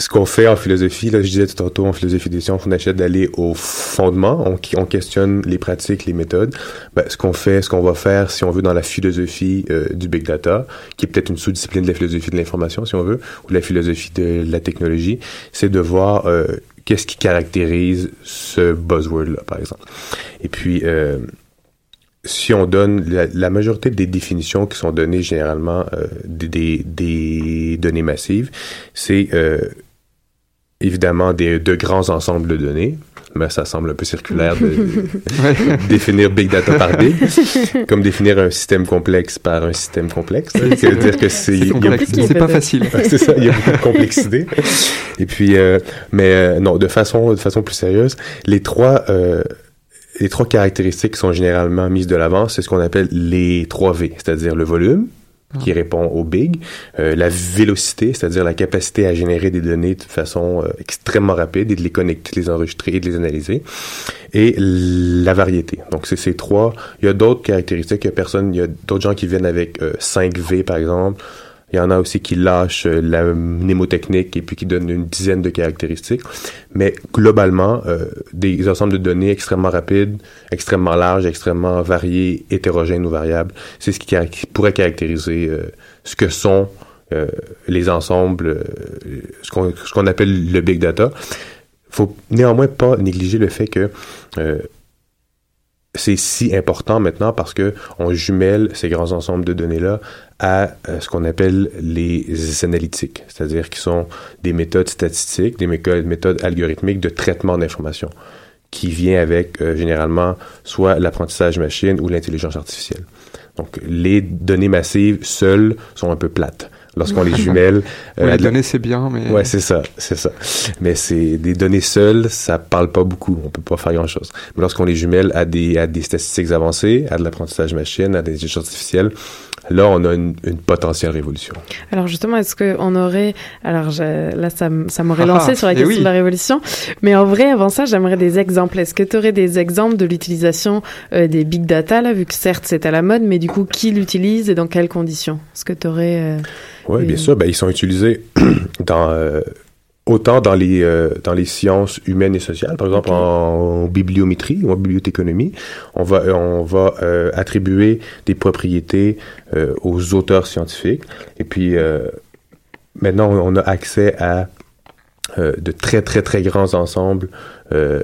ce qu'on fait en philosophie, là, je disais tout tantôt, en philosophie des sciences, on achète d'aller au fondement, on, on questionne les pratiques, les méthodes. Ben, ce qu'on fait, ce qu'on va faire, si on veut, dans la philosophie euh, du big data, qui est peut-être une sous-discipline de la philosophie de l'information, si on veut, ou de la philosophie de la technologie, c'est de voir euh, qu'est-ce qui caractérise ce buzzword-là, par exemple. Et puis, euh, si on donne la, majorité des définitions qui sont données généralement des, données massives, c'est évidemment des, de grands ensembles de données. Mais ça semble un peu circulaire de, de (laughs) définir big data par big, comme définir un système complexe par un système complexe. Oui, Ça veut dire que c'est c'est pas facile. C'est ça, il y a beaucoup de complexité. Et puis, euh, mais euh, non, de façon de façon plus sérieuse, les trois euh, les trois caractéristiques qui sont généralement mises de l'avant, c'est ce qu'on appelle les 3 V, c'est-à-dire le volume, qui répond au big, euh, la vélocité, c'est-à-dire la capacité à générer des données de façon euh, extrêmement rapide et de les connecter, de les enregistrer et de les analyser, et la variété. Donc c'est ces trois. Il y a d'autres caractéristiques. Il y a personne, il y a d'autres gens qui viennent avec euh, 5 V par exemple. Il y en a aussi qui lâchent euh, la mnémotechnique et puis qui donnent une dizaine de caractéristiques. Mais globalement, euh, des ensembles de données extrêmement rapides, extrêmement larges, extrêmement variés, hétérogènes ou variables, c'est ce qui, pourrait caractériser euh, ce que sont euh, les ensembles, euh, ce qu'on ce qu'on appelle le big data. faut néanmoins pas négliger le fait que euh, c'est si important maintenant parce que on jumelle ces grands ensembles de données-là à euh, ce qu'on appelle les analytiques, c'est-à-dire qui sont des méthodes statistiques, des méthodes, algorithmiques de traitement d'information qui vient avec euh, généralement soit l'apprentissage machine ou l'intelligence artificielle. Donc les données massives seules sont un peu plates. Lorsqu'on les jumelle, (laughs) Oui, les de la- données, c'est bien, mais- ouais, c'est ça, c'est ça. Mais c'est des données seules, ça parle pas beaucoup. On peut pas faire grand chose. Mais lorsqu'on les jumelle à des à des statistiques avancées, à de l'apprentissage machine, à des intelligences artificielles, là, on a une, une potentielle révolution. Alors justement, est-ce qu'on aurait... Alors je- là, ça, ça m'aurait Ah, lancé sur la question oui. de la révolution. Mais en vrai, avant ça, j'aimerais des exemples. Est-ce que tu aurais des exemples de l'utilisation euh, des big data, là, vu que certes c'est à la mode, mais du coup, qui l'utilise et dans quelles conditions? Est-ce que tu aurais... Oui, bien sûr. Ben, ils sont utilisés (clears throat) dans euh, autant dans les euh, dans les sciences humaines et sociales, par exemple en, bibliométrie ou en bibliothéconomie, on va on va euh, attribuer des propriétés euh, aux auteurs scientifiques. Et puis euh, maintenant on a accès à euh, de très très très grands ensembles euh,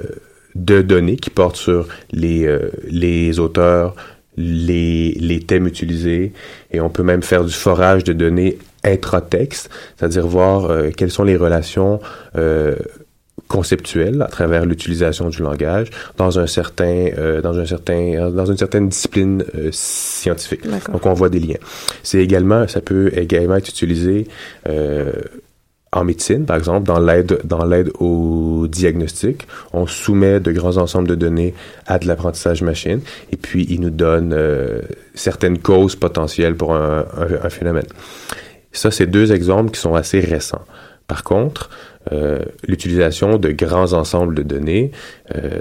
de données qui portent sur les euh, les auteurs les, les thèmes utilisés. Et on peut même faire du forage de données intratexte, c'est-à-dire voir euh, quelles sont les relations euh, conceptuelles à travers l'utilisation du langage dans un certain euh, dans un certain dans une certaine discipline euh, scientifique. Donc on voit des liens. C'est également ça peut également être utilisé euh, en médecine, par exemple, dans l'aide dans l'aide au diagnostic, on soumet de grands ensembles de données à de l'apprentissage machine, et puis il nous donne certaines causes potentielles pour un, un, un phénomène. Ça, c'est deux exemples qui sont assez récents. Par contre, euh, l'utilisation de grands ensembles de données, euh,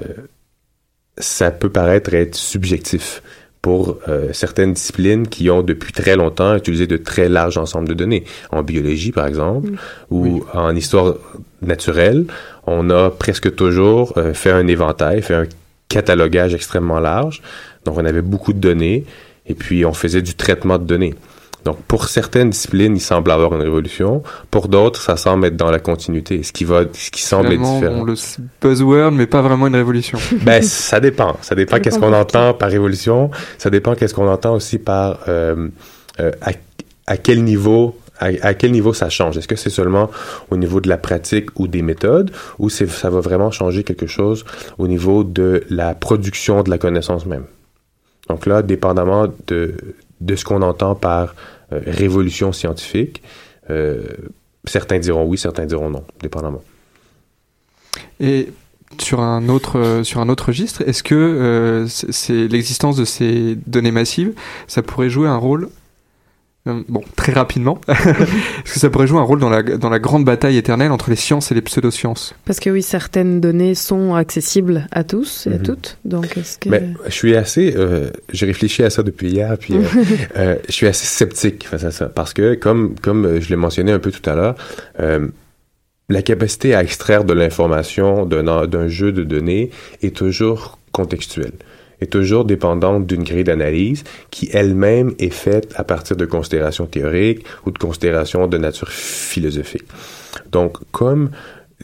ça peut paraître être subjectif pour euh, certaines disciplines qui ont depuis très longtemps utilisé de très larges ensembles de données. En biologie, par exemple, Mm. ou Oui. en histoire naturelle, on a presque toujours euh, fait un éventail, fait un catalogage extrêmement large. Donc, on avait beaucoup de données et puis on faisait du traitement de données. Donc, pour certaines disciplines, il semble avoir une révolution. Pour d'autres, ça semble être dans la continuité, ce qui va, ce qui semble être différent. on le buzzword, mais pas vraiment une révolution. (laughs) Ben, ça dépend. Ça dépend qu'est-ce qu'on entend par révolution. Ça dépend qu'est-ce qu'on entend aussi par euh, euh, à, à quel niveau à, à quel niveau ça change. Est-ce que c'est seulement au niveau de la pratique ou des méthodes, ou ça va vraiment changer quelque chose au niveau de la production de la connaissance même? Donc là, dépendamment de de ce qu'on entend par euh, révolution scientifique, euh, certains diront oui, certains diront non, dépendamment. Et sur un autre euh, sur un autre registre, est-ce que c'est l'existence de ces données massives, ça pourrait jouer un rôle Bon, très rapidement, (laughs) est-ce que ça pourrait jouer un rôle dans la, dans la grande bataille éternelle entre les sciences et les pseudosciences Parce que oui, certaines données sont accessibles à tous et à Mhm. toutes. Donc, est-ce que... Ben, je suis assez, euh, j'ai réfléchi à ça depuis hier, puis euh, (laughs) euh, je suis assez sceptique face à ça, parce que comme comme euh, je l'ai mentionné un peu tout à l'heure, euh, la capacité à extraire de l'information d'un d'un jeu de données est toujours contextuelle, est toujours dépendante d'une grille d'analyse qui elle-même est faite à partir de considérations théoriques ou de considérations de nature philosophique. Donc, comme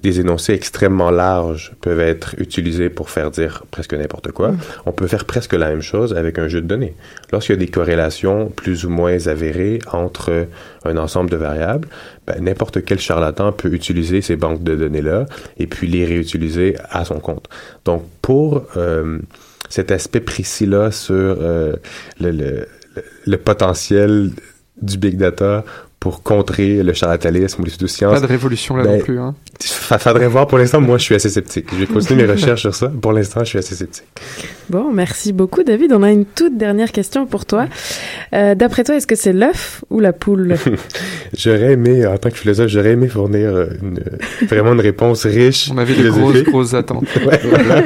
des énoncés extrêmement larges peuvent être utilisés pour faire dire presque n'importe quoi, Mm. on peut faire presque la même chose avec un jeu de données. Lorsqu'il y a des corrélations plus ou moins avérées entre un ensemble de variables, ben, n'importe quel charlatan peut utiliser ces banques de données-là et puis les réutiliser à son compte. Donc, pour euh, cet aspect précis-là sur euh, le, le, le- potentiel du big data pour contrer le charlatanisme ou les pseudosciences. Pas de révolution là Ben, non plus. Hein. fa- Faudrait voir. Pour l'instant, moi, je suis assez sceptique. Je vais continuer mes recherches sur ça. Pour l'instant, je suis assez sceptique. Bon, merci beaucoup, David. On a une toute dernière question pour toi. Euh, D'après toi, est-ce que c'est l'œuf ou la poule? (laughs) J'aurais aimé, en tant que philosophe, j'aurais aimé fournir euh, une, vraiment une réponse riche. On avait des grosses, grosses attentes. (laughs) Ouais, voilà.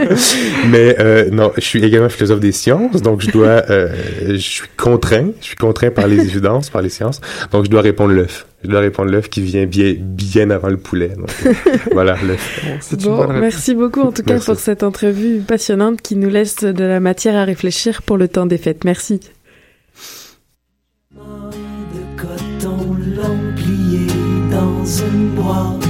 Mais euh, non, je suis également philosophe des sciences, donc je dois, euh, je suis contraint, je suis contraint par les évidences, par les sciences, donc je dois répondre l'œuf. Je dois répondre l'œuf qui vient bien, bien avant le poulet. Donc, euh, voilà, l'œuf. Bon, merci beaucoup en tout cas Merci. pour cette entrevue passionnante qui nous laisse de la matière à réfléchir pour le temps des fêtes. Merci. Une boîte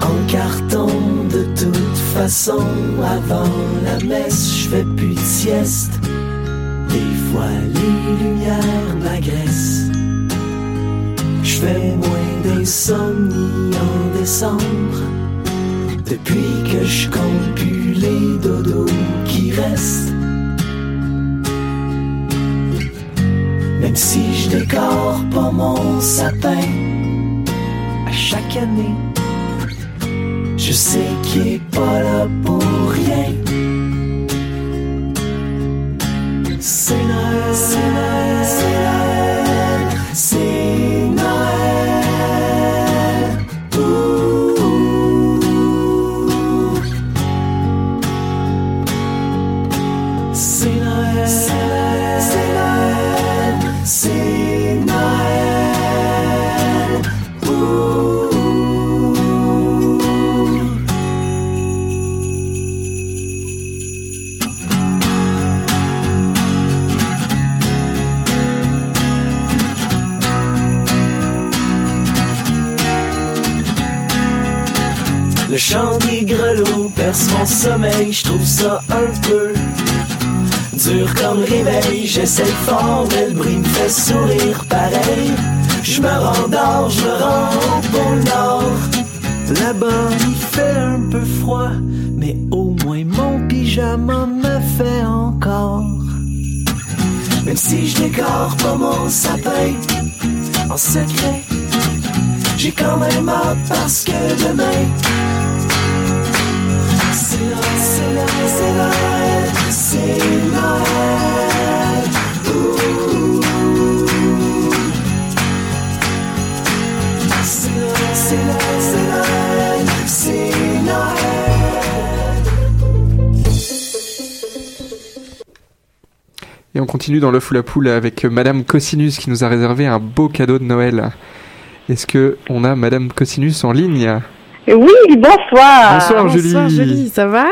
en carton de toute façon. Avant la messe je fais plus de sieste. Des fois les lumières m'agressent. Je fais moins d'insomnie en décembre. Depuis que je compte plus les dodos qui restent. Même si je décore pas mon sapin chaque année, je sais qu'il est pas là pour rien. C'est chant des grelots perce mon sommeil, je trouve ça un peu Dur comme réveil, j'essaie fort, mais le bruit me fait sourire pareil. Je me rendors, je me rends au Nord. Là-bas, il fait un peu froid, mais au moins mon pyjama me fait encore. Même si je décore pas mon sapin en secret, j'ai quand même hâte parce que demain, Et on continue dans l'œuf ou la poule avec Madame Cosinus qui nous a réservé un beau cadeau de Noël. Est-ce que on a Madame Cosinus en ligne? Oui, bonsoir. Bonsoir, Julie. Bonsoir Julie, ça va?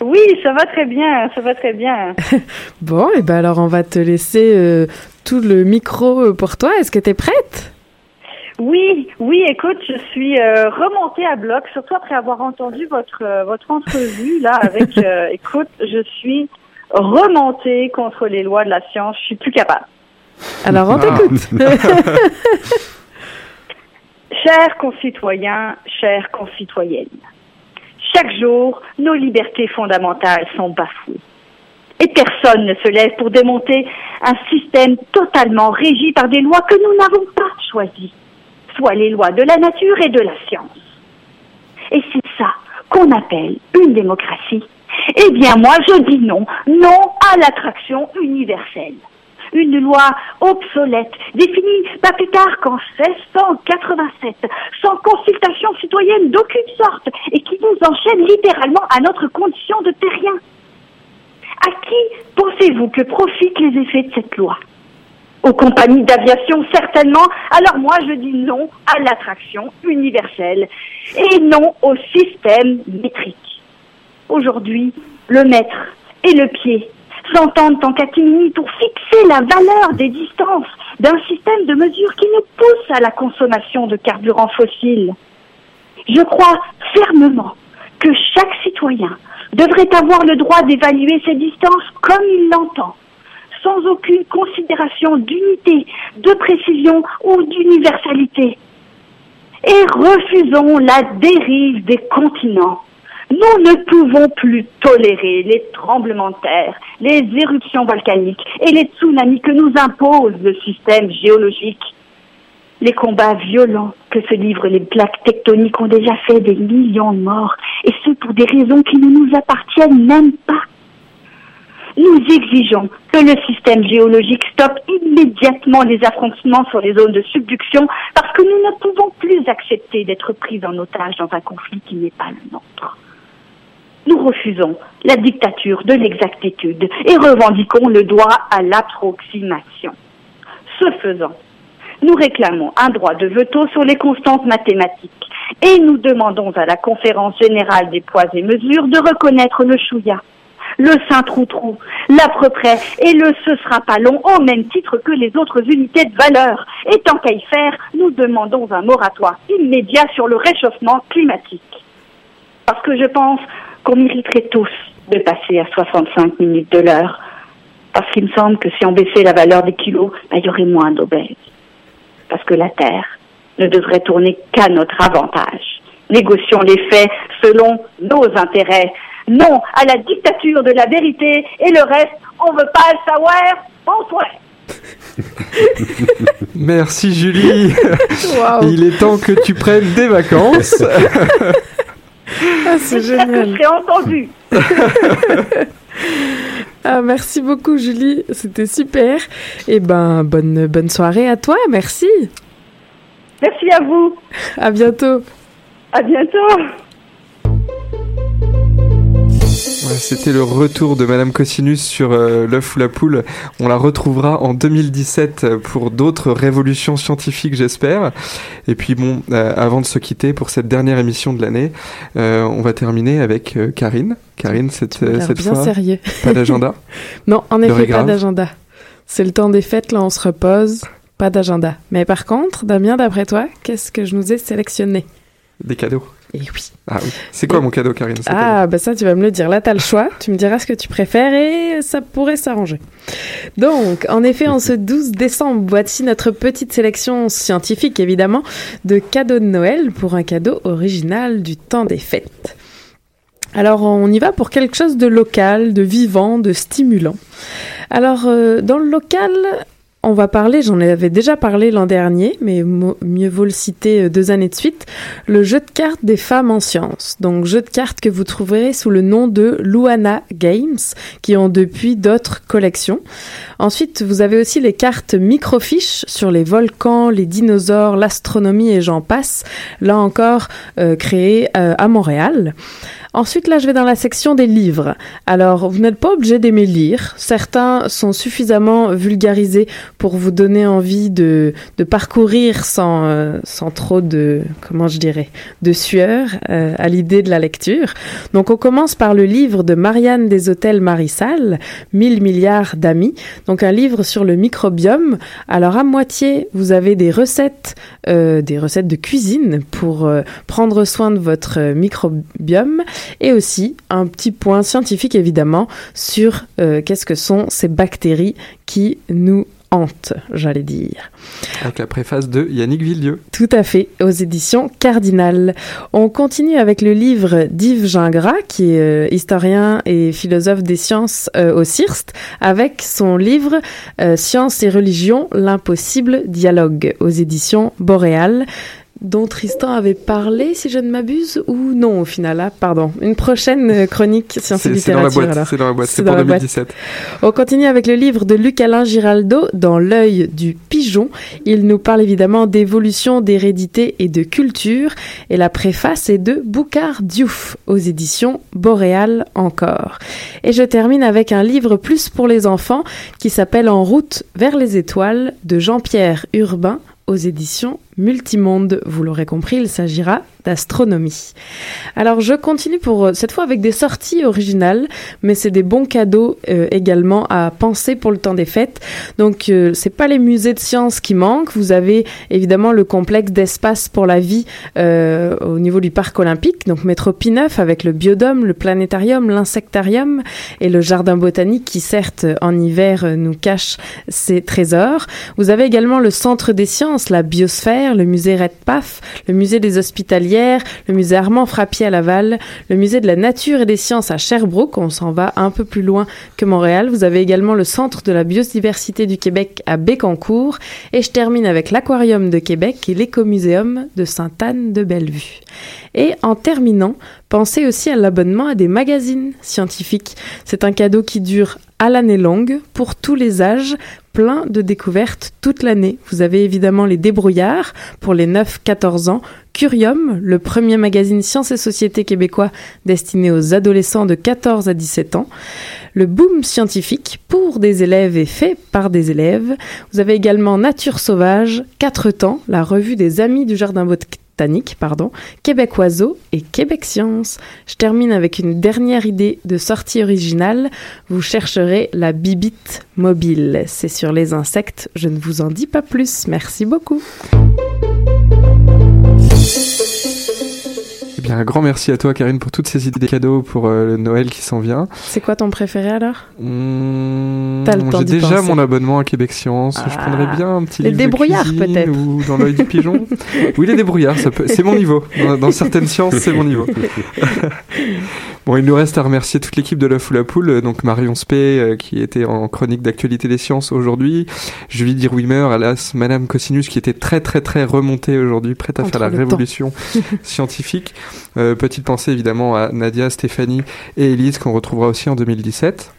Oui, ça va très bien, ça va très bien. (laughs) Bon, et ben alors on va te laisser euh, tout le micro euh, pour toi. Est-ce que tu es prête? Oui, oui, écoute, je suis euh, remontée à bloc, surtout après avoir entendu votre euh, votre entrevue là avec. (laughs) euh, écoute, je suis remontée contre les lois de la science. Je suis plus capable. Alors on t'écoute. (laughs) Chers concitoyens, chères concitoyennes, chaque jour, nos libertés fondamentales sont bafouées. Et personne ne se lève pour démonter un système totalement régi par des lois que nous n'avons pas choisies, soit les lois de la nature et de la science. Et c'est ça qu'on appelle une démocratie. Eh bien, moi, je dis non, non à l'attraction universelle une loi obsolète, définie pas plus tard qu'en 1687, sans consultation citoyenne d'aucune sorte, et qui nous enchaîne littéralement à notre condition de terrien. À qui pensez-vous que profitent les effets de cette loi? Aux compagnies d'aviation, certainement. Alors moi, je dis non à l'attraction universelle et non au système métrique. Aujourd'hui, le mètre et le pied s'entendent en catimini pour fixer la valeur des distances d'un système de mesure qui nous pousse à la consommation de carburants fossiles. Je crois fermement que chaque citoyen devrait avoir le droit d'évaluer ces distances comme il l'entend, sans aucune considération d'unité, de précision ou d'universalité. Et refusons la dérive des continents. Nous ne pouvons plus tolérer les tremblements de terre, les éruptions volcaniques et les tsunamis que nous impose le système géologique. Les combats violents que se livrent les plaques tectoniques ont déjà fait des millions de morts, et ce pour des raisons qui ne nous appartiennent même pas. Nous exigeons que le système géologique stoppe immédiatement les affrontements sur les zones de subduction parce que nous ne pouvons plus accepter d'être pris en otage dans un conflit qui n'est pas le nôtre. Nous refusons la dictature de l'exactitude et revendiquons le droit à l'approximation. Ce faisant, nous réclamons un droit de veto sur les constantes mathématiques et nous demandons à la conférence générale des poids et mesures de reconnaître le chouïa, le saint-trou-trou, l'à peu près et le ce sera pas long au même titre que les autres unités de valeur. Et tant qu'à y faire, nous demandons un moratoire immédiat sur le réchauffement climatique. Parce que je pense qu'on mériterait tous de passer à 65 minutes de l'heure. Parce qu'il me semble que si on baissait la valeur des kilos, ben, il y aurait moins d'obèses. Parce que la Terre ne devrait tourner qu'à notre avantage. Négocions les faits selon nos intérêts. Non à la dictature de la vérité et le reste, on veut pas le savoir. Bonsoir. Merci Julie. Il est temps que tu prennes des vacances. (laughs) Ah, c'est J'espère que je génial. serai entendu. (laughs) Ah, merci beaucoup Julie, c'était super. Et ben bonne bonne soirée à toi, merci. Merci à vous. À bientôt. À bientôt. C'était le retour de Madame Cosinus sur euh, l'œuf ou la poule. On la retrouvera en 2017 pour d'autres révolutions scientifiques, j'espère. Et puis bon, euh, avant de se quitter pour cette dernière émission de l'année, euh, on va terminer avec Karine. Karine, cette, cette bien fois, sérieux. pas d'agenda. (laughs) Non, en effet, pas d'agenda. C'est le temps des fêtes, là on se repose, pas d'agenda. Mais par contre, Damien, d'après toi, qu'est-ce que je nous ai sélectionné? Des cadeaux. Et oui. Ah oui. C'est quoi mon cadeau, Karine Ah, bah ça, tu vas me le dire. Là, tu as le choix. Tu me diras ce que tu préfères et ça pourrait s'arranger. Donc, en effet, en ce 12 décembre, voici notre petite sélection scientifique, évidemment, de cadeaux de Noël pour un cadeau original du temps des fêtes. Alors, on y va pour quelque chose de local, de vivant, de stimulant. Alors, euh, dans le local, on va parler, j'en avais déjà parlé l'an dernier, mais mieux vaut le citer euh, deux années de suite, le jeu de cartes des femmes en sciences. Donc jeu de cartes que vous trouverez sous le nom de Luana Games, qui ont depuis d'autres collections. Ensuite, vous avez aussi les cartes microfiches sur les volcans, les dinosaures, l'astronomie et j'en passe, là encore euh, créées euh, à Montréal. Ensuite, là, je vais dans la section des livres. Alors, vous n'êtes pas obligé d'aimer lire. Certains sont suffisamment vulgarisés pour vous donner envie de, de parcourir sans, euh, sans trop de, comment je dirais, de sueur euh, à l'idée de la lecture. Donc, on commence par le livre de Marianne des Hôtels Marissal, 1000 milliards d'amis. Donc, un livre sur le microbiome. Alors, à moitié, vous avez des recettes, euh, des recettes de cuisine pour euh, prendre soin de votre microbiome et aussi un petit point scientifique évidemment sur euh, qu'est-ce que sont ces bactéries qui nous hantent, j'allais dire. Avec la préface de Yannick Villieu. Tout à fait, aux éditions Cardinal. On continue avec le livre d'Yves Gingras, qui est euh, historien et philosophe des sciences euh, au CIRST, avec son livre euh, Sciences et religion, l'impossible dialogue, aux éditions Boréal dont Tristan avait parlé, si je ne m'abuse, ou non au final. Ah, pardon. Une prochaine euh, chronique sciences et C'est c'est dans la littérature. C'est dans la boîte. C'est pour la boîte. 2017. On continue avec le livre de Luc-Alain Giraldo, Dans l'œil du pigeon. Il nous parle évidemment d'évolution, d'hérédité et de culture. Et la préface est de Boucard Diouf, aux éditions Boréal encore. Et je termine avec un livre plus pour les enfants qui s'appelle En route vers les étoiles de Jean-Pierre Urbain aux éditions Multimonde. Vous l'aurez compris, il s'agira d'astronomie. Alors je continue pour euh, cette fois avec des sorties originales, mais c'est des bons cadeaux euh, également à penser pour le temps des fêtes. Donc euh, c'est pas les musées de sciences qui manquent. Vous avez évidemment le complexe d'espace pour la vie au niveau du parc olympique, donc métro P9 avec le biodôme, le planétarium, l'insectarium et le jardin botanique qui certes en hiver nous cache ses trésors. Vous avez également le centre des sciences, la biosphère, le musée Redpaf, le musée des hospitalières, le musée Armand Frappier à Laval, le musée de la nature et des sciences à Sherbrooke, on s'en va un peu plus loin que Montréal. Vous avez également le centre de la biodiversité du Québec à Bécancour et je termine avec l'aquarium de Québec et l'écomuséum de Sainte-Anne de Bellevue. Et en terminant, pensez aussi à l'abonnement à des magazines scientifiques. C'est un cadeau qui dure à l'année longue, pour tous les âges, plein de découvertes toute l'année. Vous avez évidemment les débrouillards pour les 9-14 ans, Curium, le premier magazine Sciences et Société québécois destiné aux adolescents de 14 à 17 ans, le Boom scientifique pour des élèves et fait par des élèves. Vous avez également Nature sauvage, 4 temps, la revue des amis du jardin botanique, pardon, Québec Oiseau et Québec Science. Je termine avec une dernière idée de sortie originale. Vous chercherez la bibite mobile. C'est sur les insectes. Je ne vous en dis pas plus. Merci beaucoup. Un grand merci à toi, Karine, pour toutes ces idées cadeaux pour euh, le Noël qui s'en vient. C'est quoi ton préféré alors? Mmh, temps J'ai déjà penser. mon abonnement à Québec Science. Je Ah. prendrais bien un petit Les livre de débrouillards, peut-être. Ou dans l'œil du pigeon. (laughs) oui, les débrouillards, peut... c'est mon niveau. Dans, dans certaines sciences, c'est mon niveau. (laughs) bon, il nous reste à remercier toute l'équipe de l'œuf ou la poule. Donc Marion Spey, euh, qui était en chronique d'actualité des sciences aujourd'hui. Julie Dirwimer, alias Madame Cosinus, qui était très très très remontée aujourd'hui, prête à Entre faire la révolution (laughs) scientifique. Euh, petite pensée évidemment à Nadia, Stéphanie et Elise qu'on retrouvera aussi en 2017.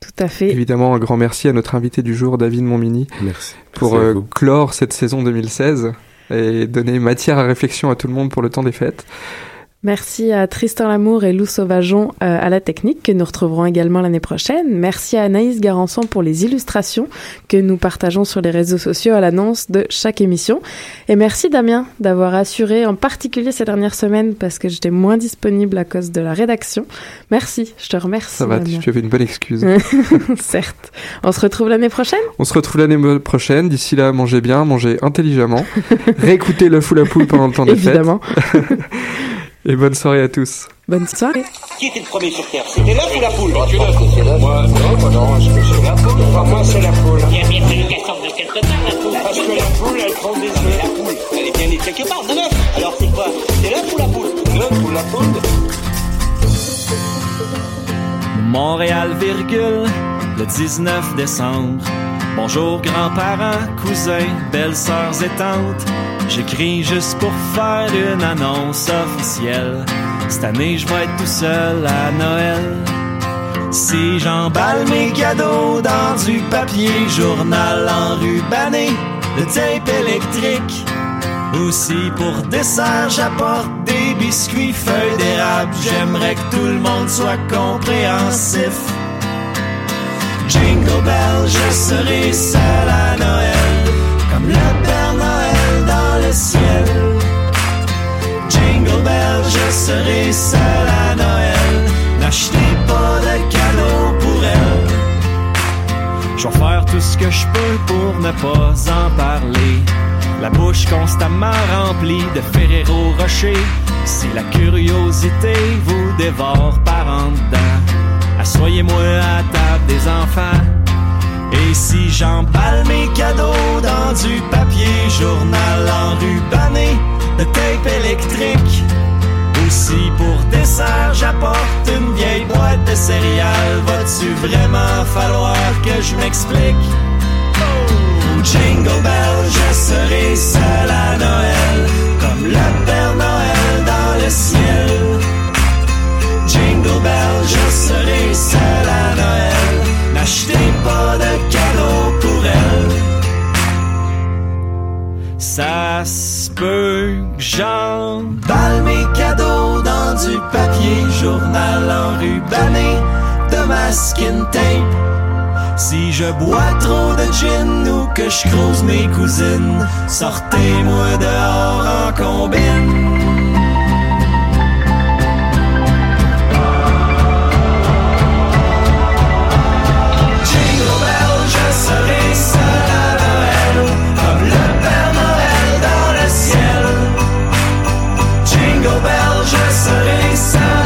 Tout à fait. Évidemment, un grand merci à notre invité du jour, David Montmini, Merci. pour Merci euh, clore cette saison 2016 et donner matière à réflexion à tout le monde pour le temps des fêtes. Merci à Tristan Lamour et Lou Sauvageon euh, à la technique que nous retrouverons également l'année prochaine. Merci à Anaïs Garançon pour les illustrations que nous partageons sur les réseaux sociaux à l'annonce de chaque émission. Et merci Damien d'avoir assuré en particulier ces dernières semaines parce que j'étais moins disponible à cause de la rédaction. Merci, je te remercie. Ça va, tu, Damien. tu avais une bonne excuse. (laughs) Certes. On se retrouve l'année prochaine? On se retrouve l'année prochaine. D'ici là, mangez bien, mangez intelligemment. (laughs) Réécoutez le fou la poule pendant le temps des Évidemment. fêtes. (laughs) Et bonne soirée à tous. Bonne soirée. Qui était le premier sur Terre? C'était l'œuf ou la poule? Tu l'œuf. Moi, non, moi, non, je c'est la poule. Moi, c'est la poule. Il y a bien fallu qu'elle sorte de quelque part, la poule. Parce que la poule, elle prend des œufs. La poule, elle est bien née quelque part, de l'œuf. Alors, c'est quoi? C'est l'œuf ou la poule? L'œuf ou la poule Montréal, virgule, le 19 décembre. Bonjour grands-parents, cousins, belles-sœurs et tantes. J'écris juste pour faire une annonce officielle. Cette année, je vais être tout seul à Noël. Si j'emballe mes cadeaux dans du papier journal enrubanné, de tape électrique. Aussi pour dessert, j'apporte des biscuits, feuilles d'érable. J'aimerais que tout le monde soit compréhensif. Jingle bell, je serai seul à Noël, comme le Père Noël dans le ciel. Jingle bell, je serai seul à Noël, n'achetez pas de cadeaux pour elle. Je vais faire tout ce que je peux pour ne pas en parler. La bouche constamment remplie de Ferrero Rocher. Si la curiosité vous dévore par en dedans, assoyez-moi à table des enfants. Et si j'emballe mes cadeaux dans du papier journal enrubanné de tape électrique, aussi pour dessert, j'apporte une vieille boîte de céréales. Va-tu vraiment falloir que je m'explique? Oh, jingle bell, je serai seul à Noël, comme le Père Noël dans le ciel. Je serai seul à Noël, n'achetez pas de cadeaux pour elle. Ça se peut que j'emballe mes cadeaux dans du papier journal enrubanné de masking tape. Si je bois trop de gin ou que je croise mes cousines, sortez-moi dehors en combine. je serai seul.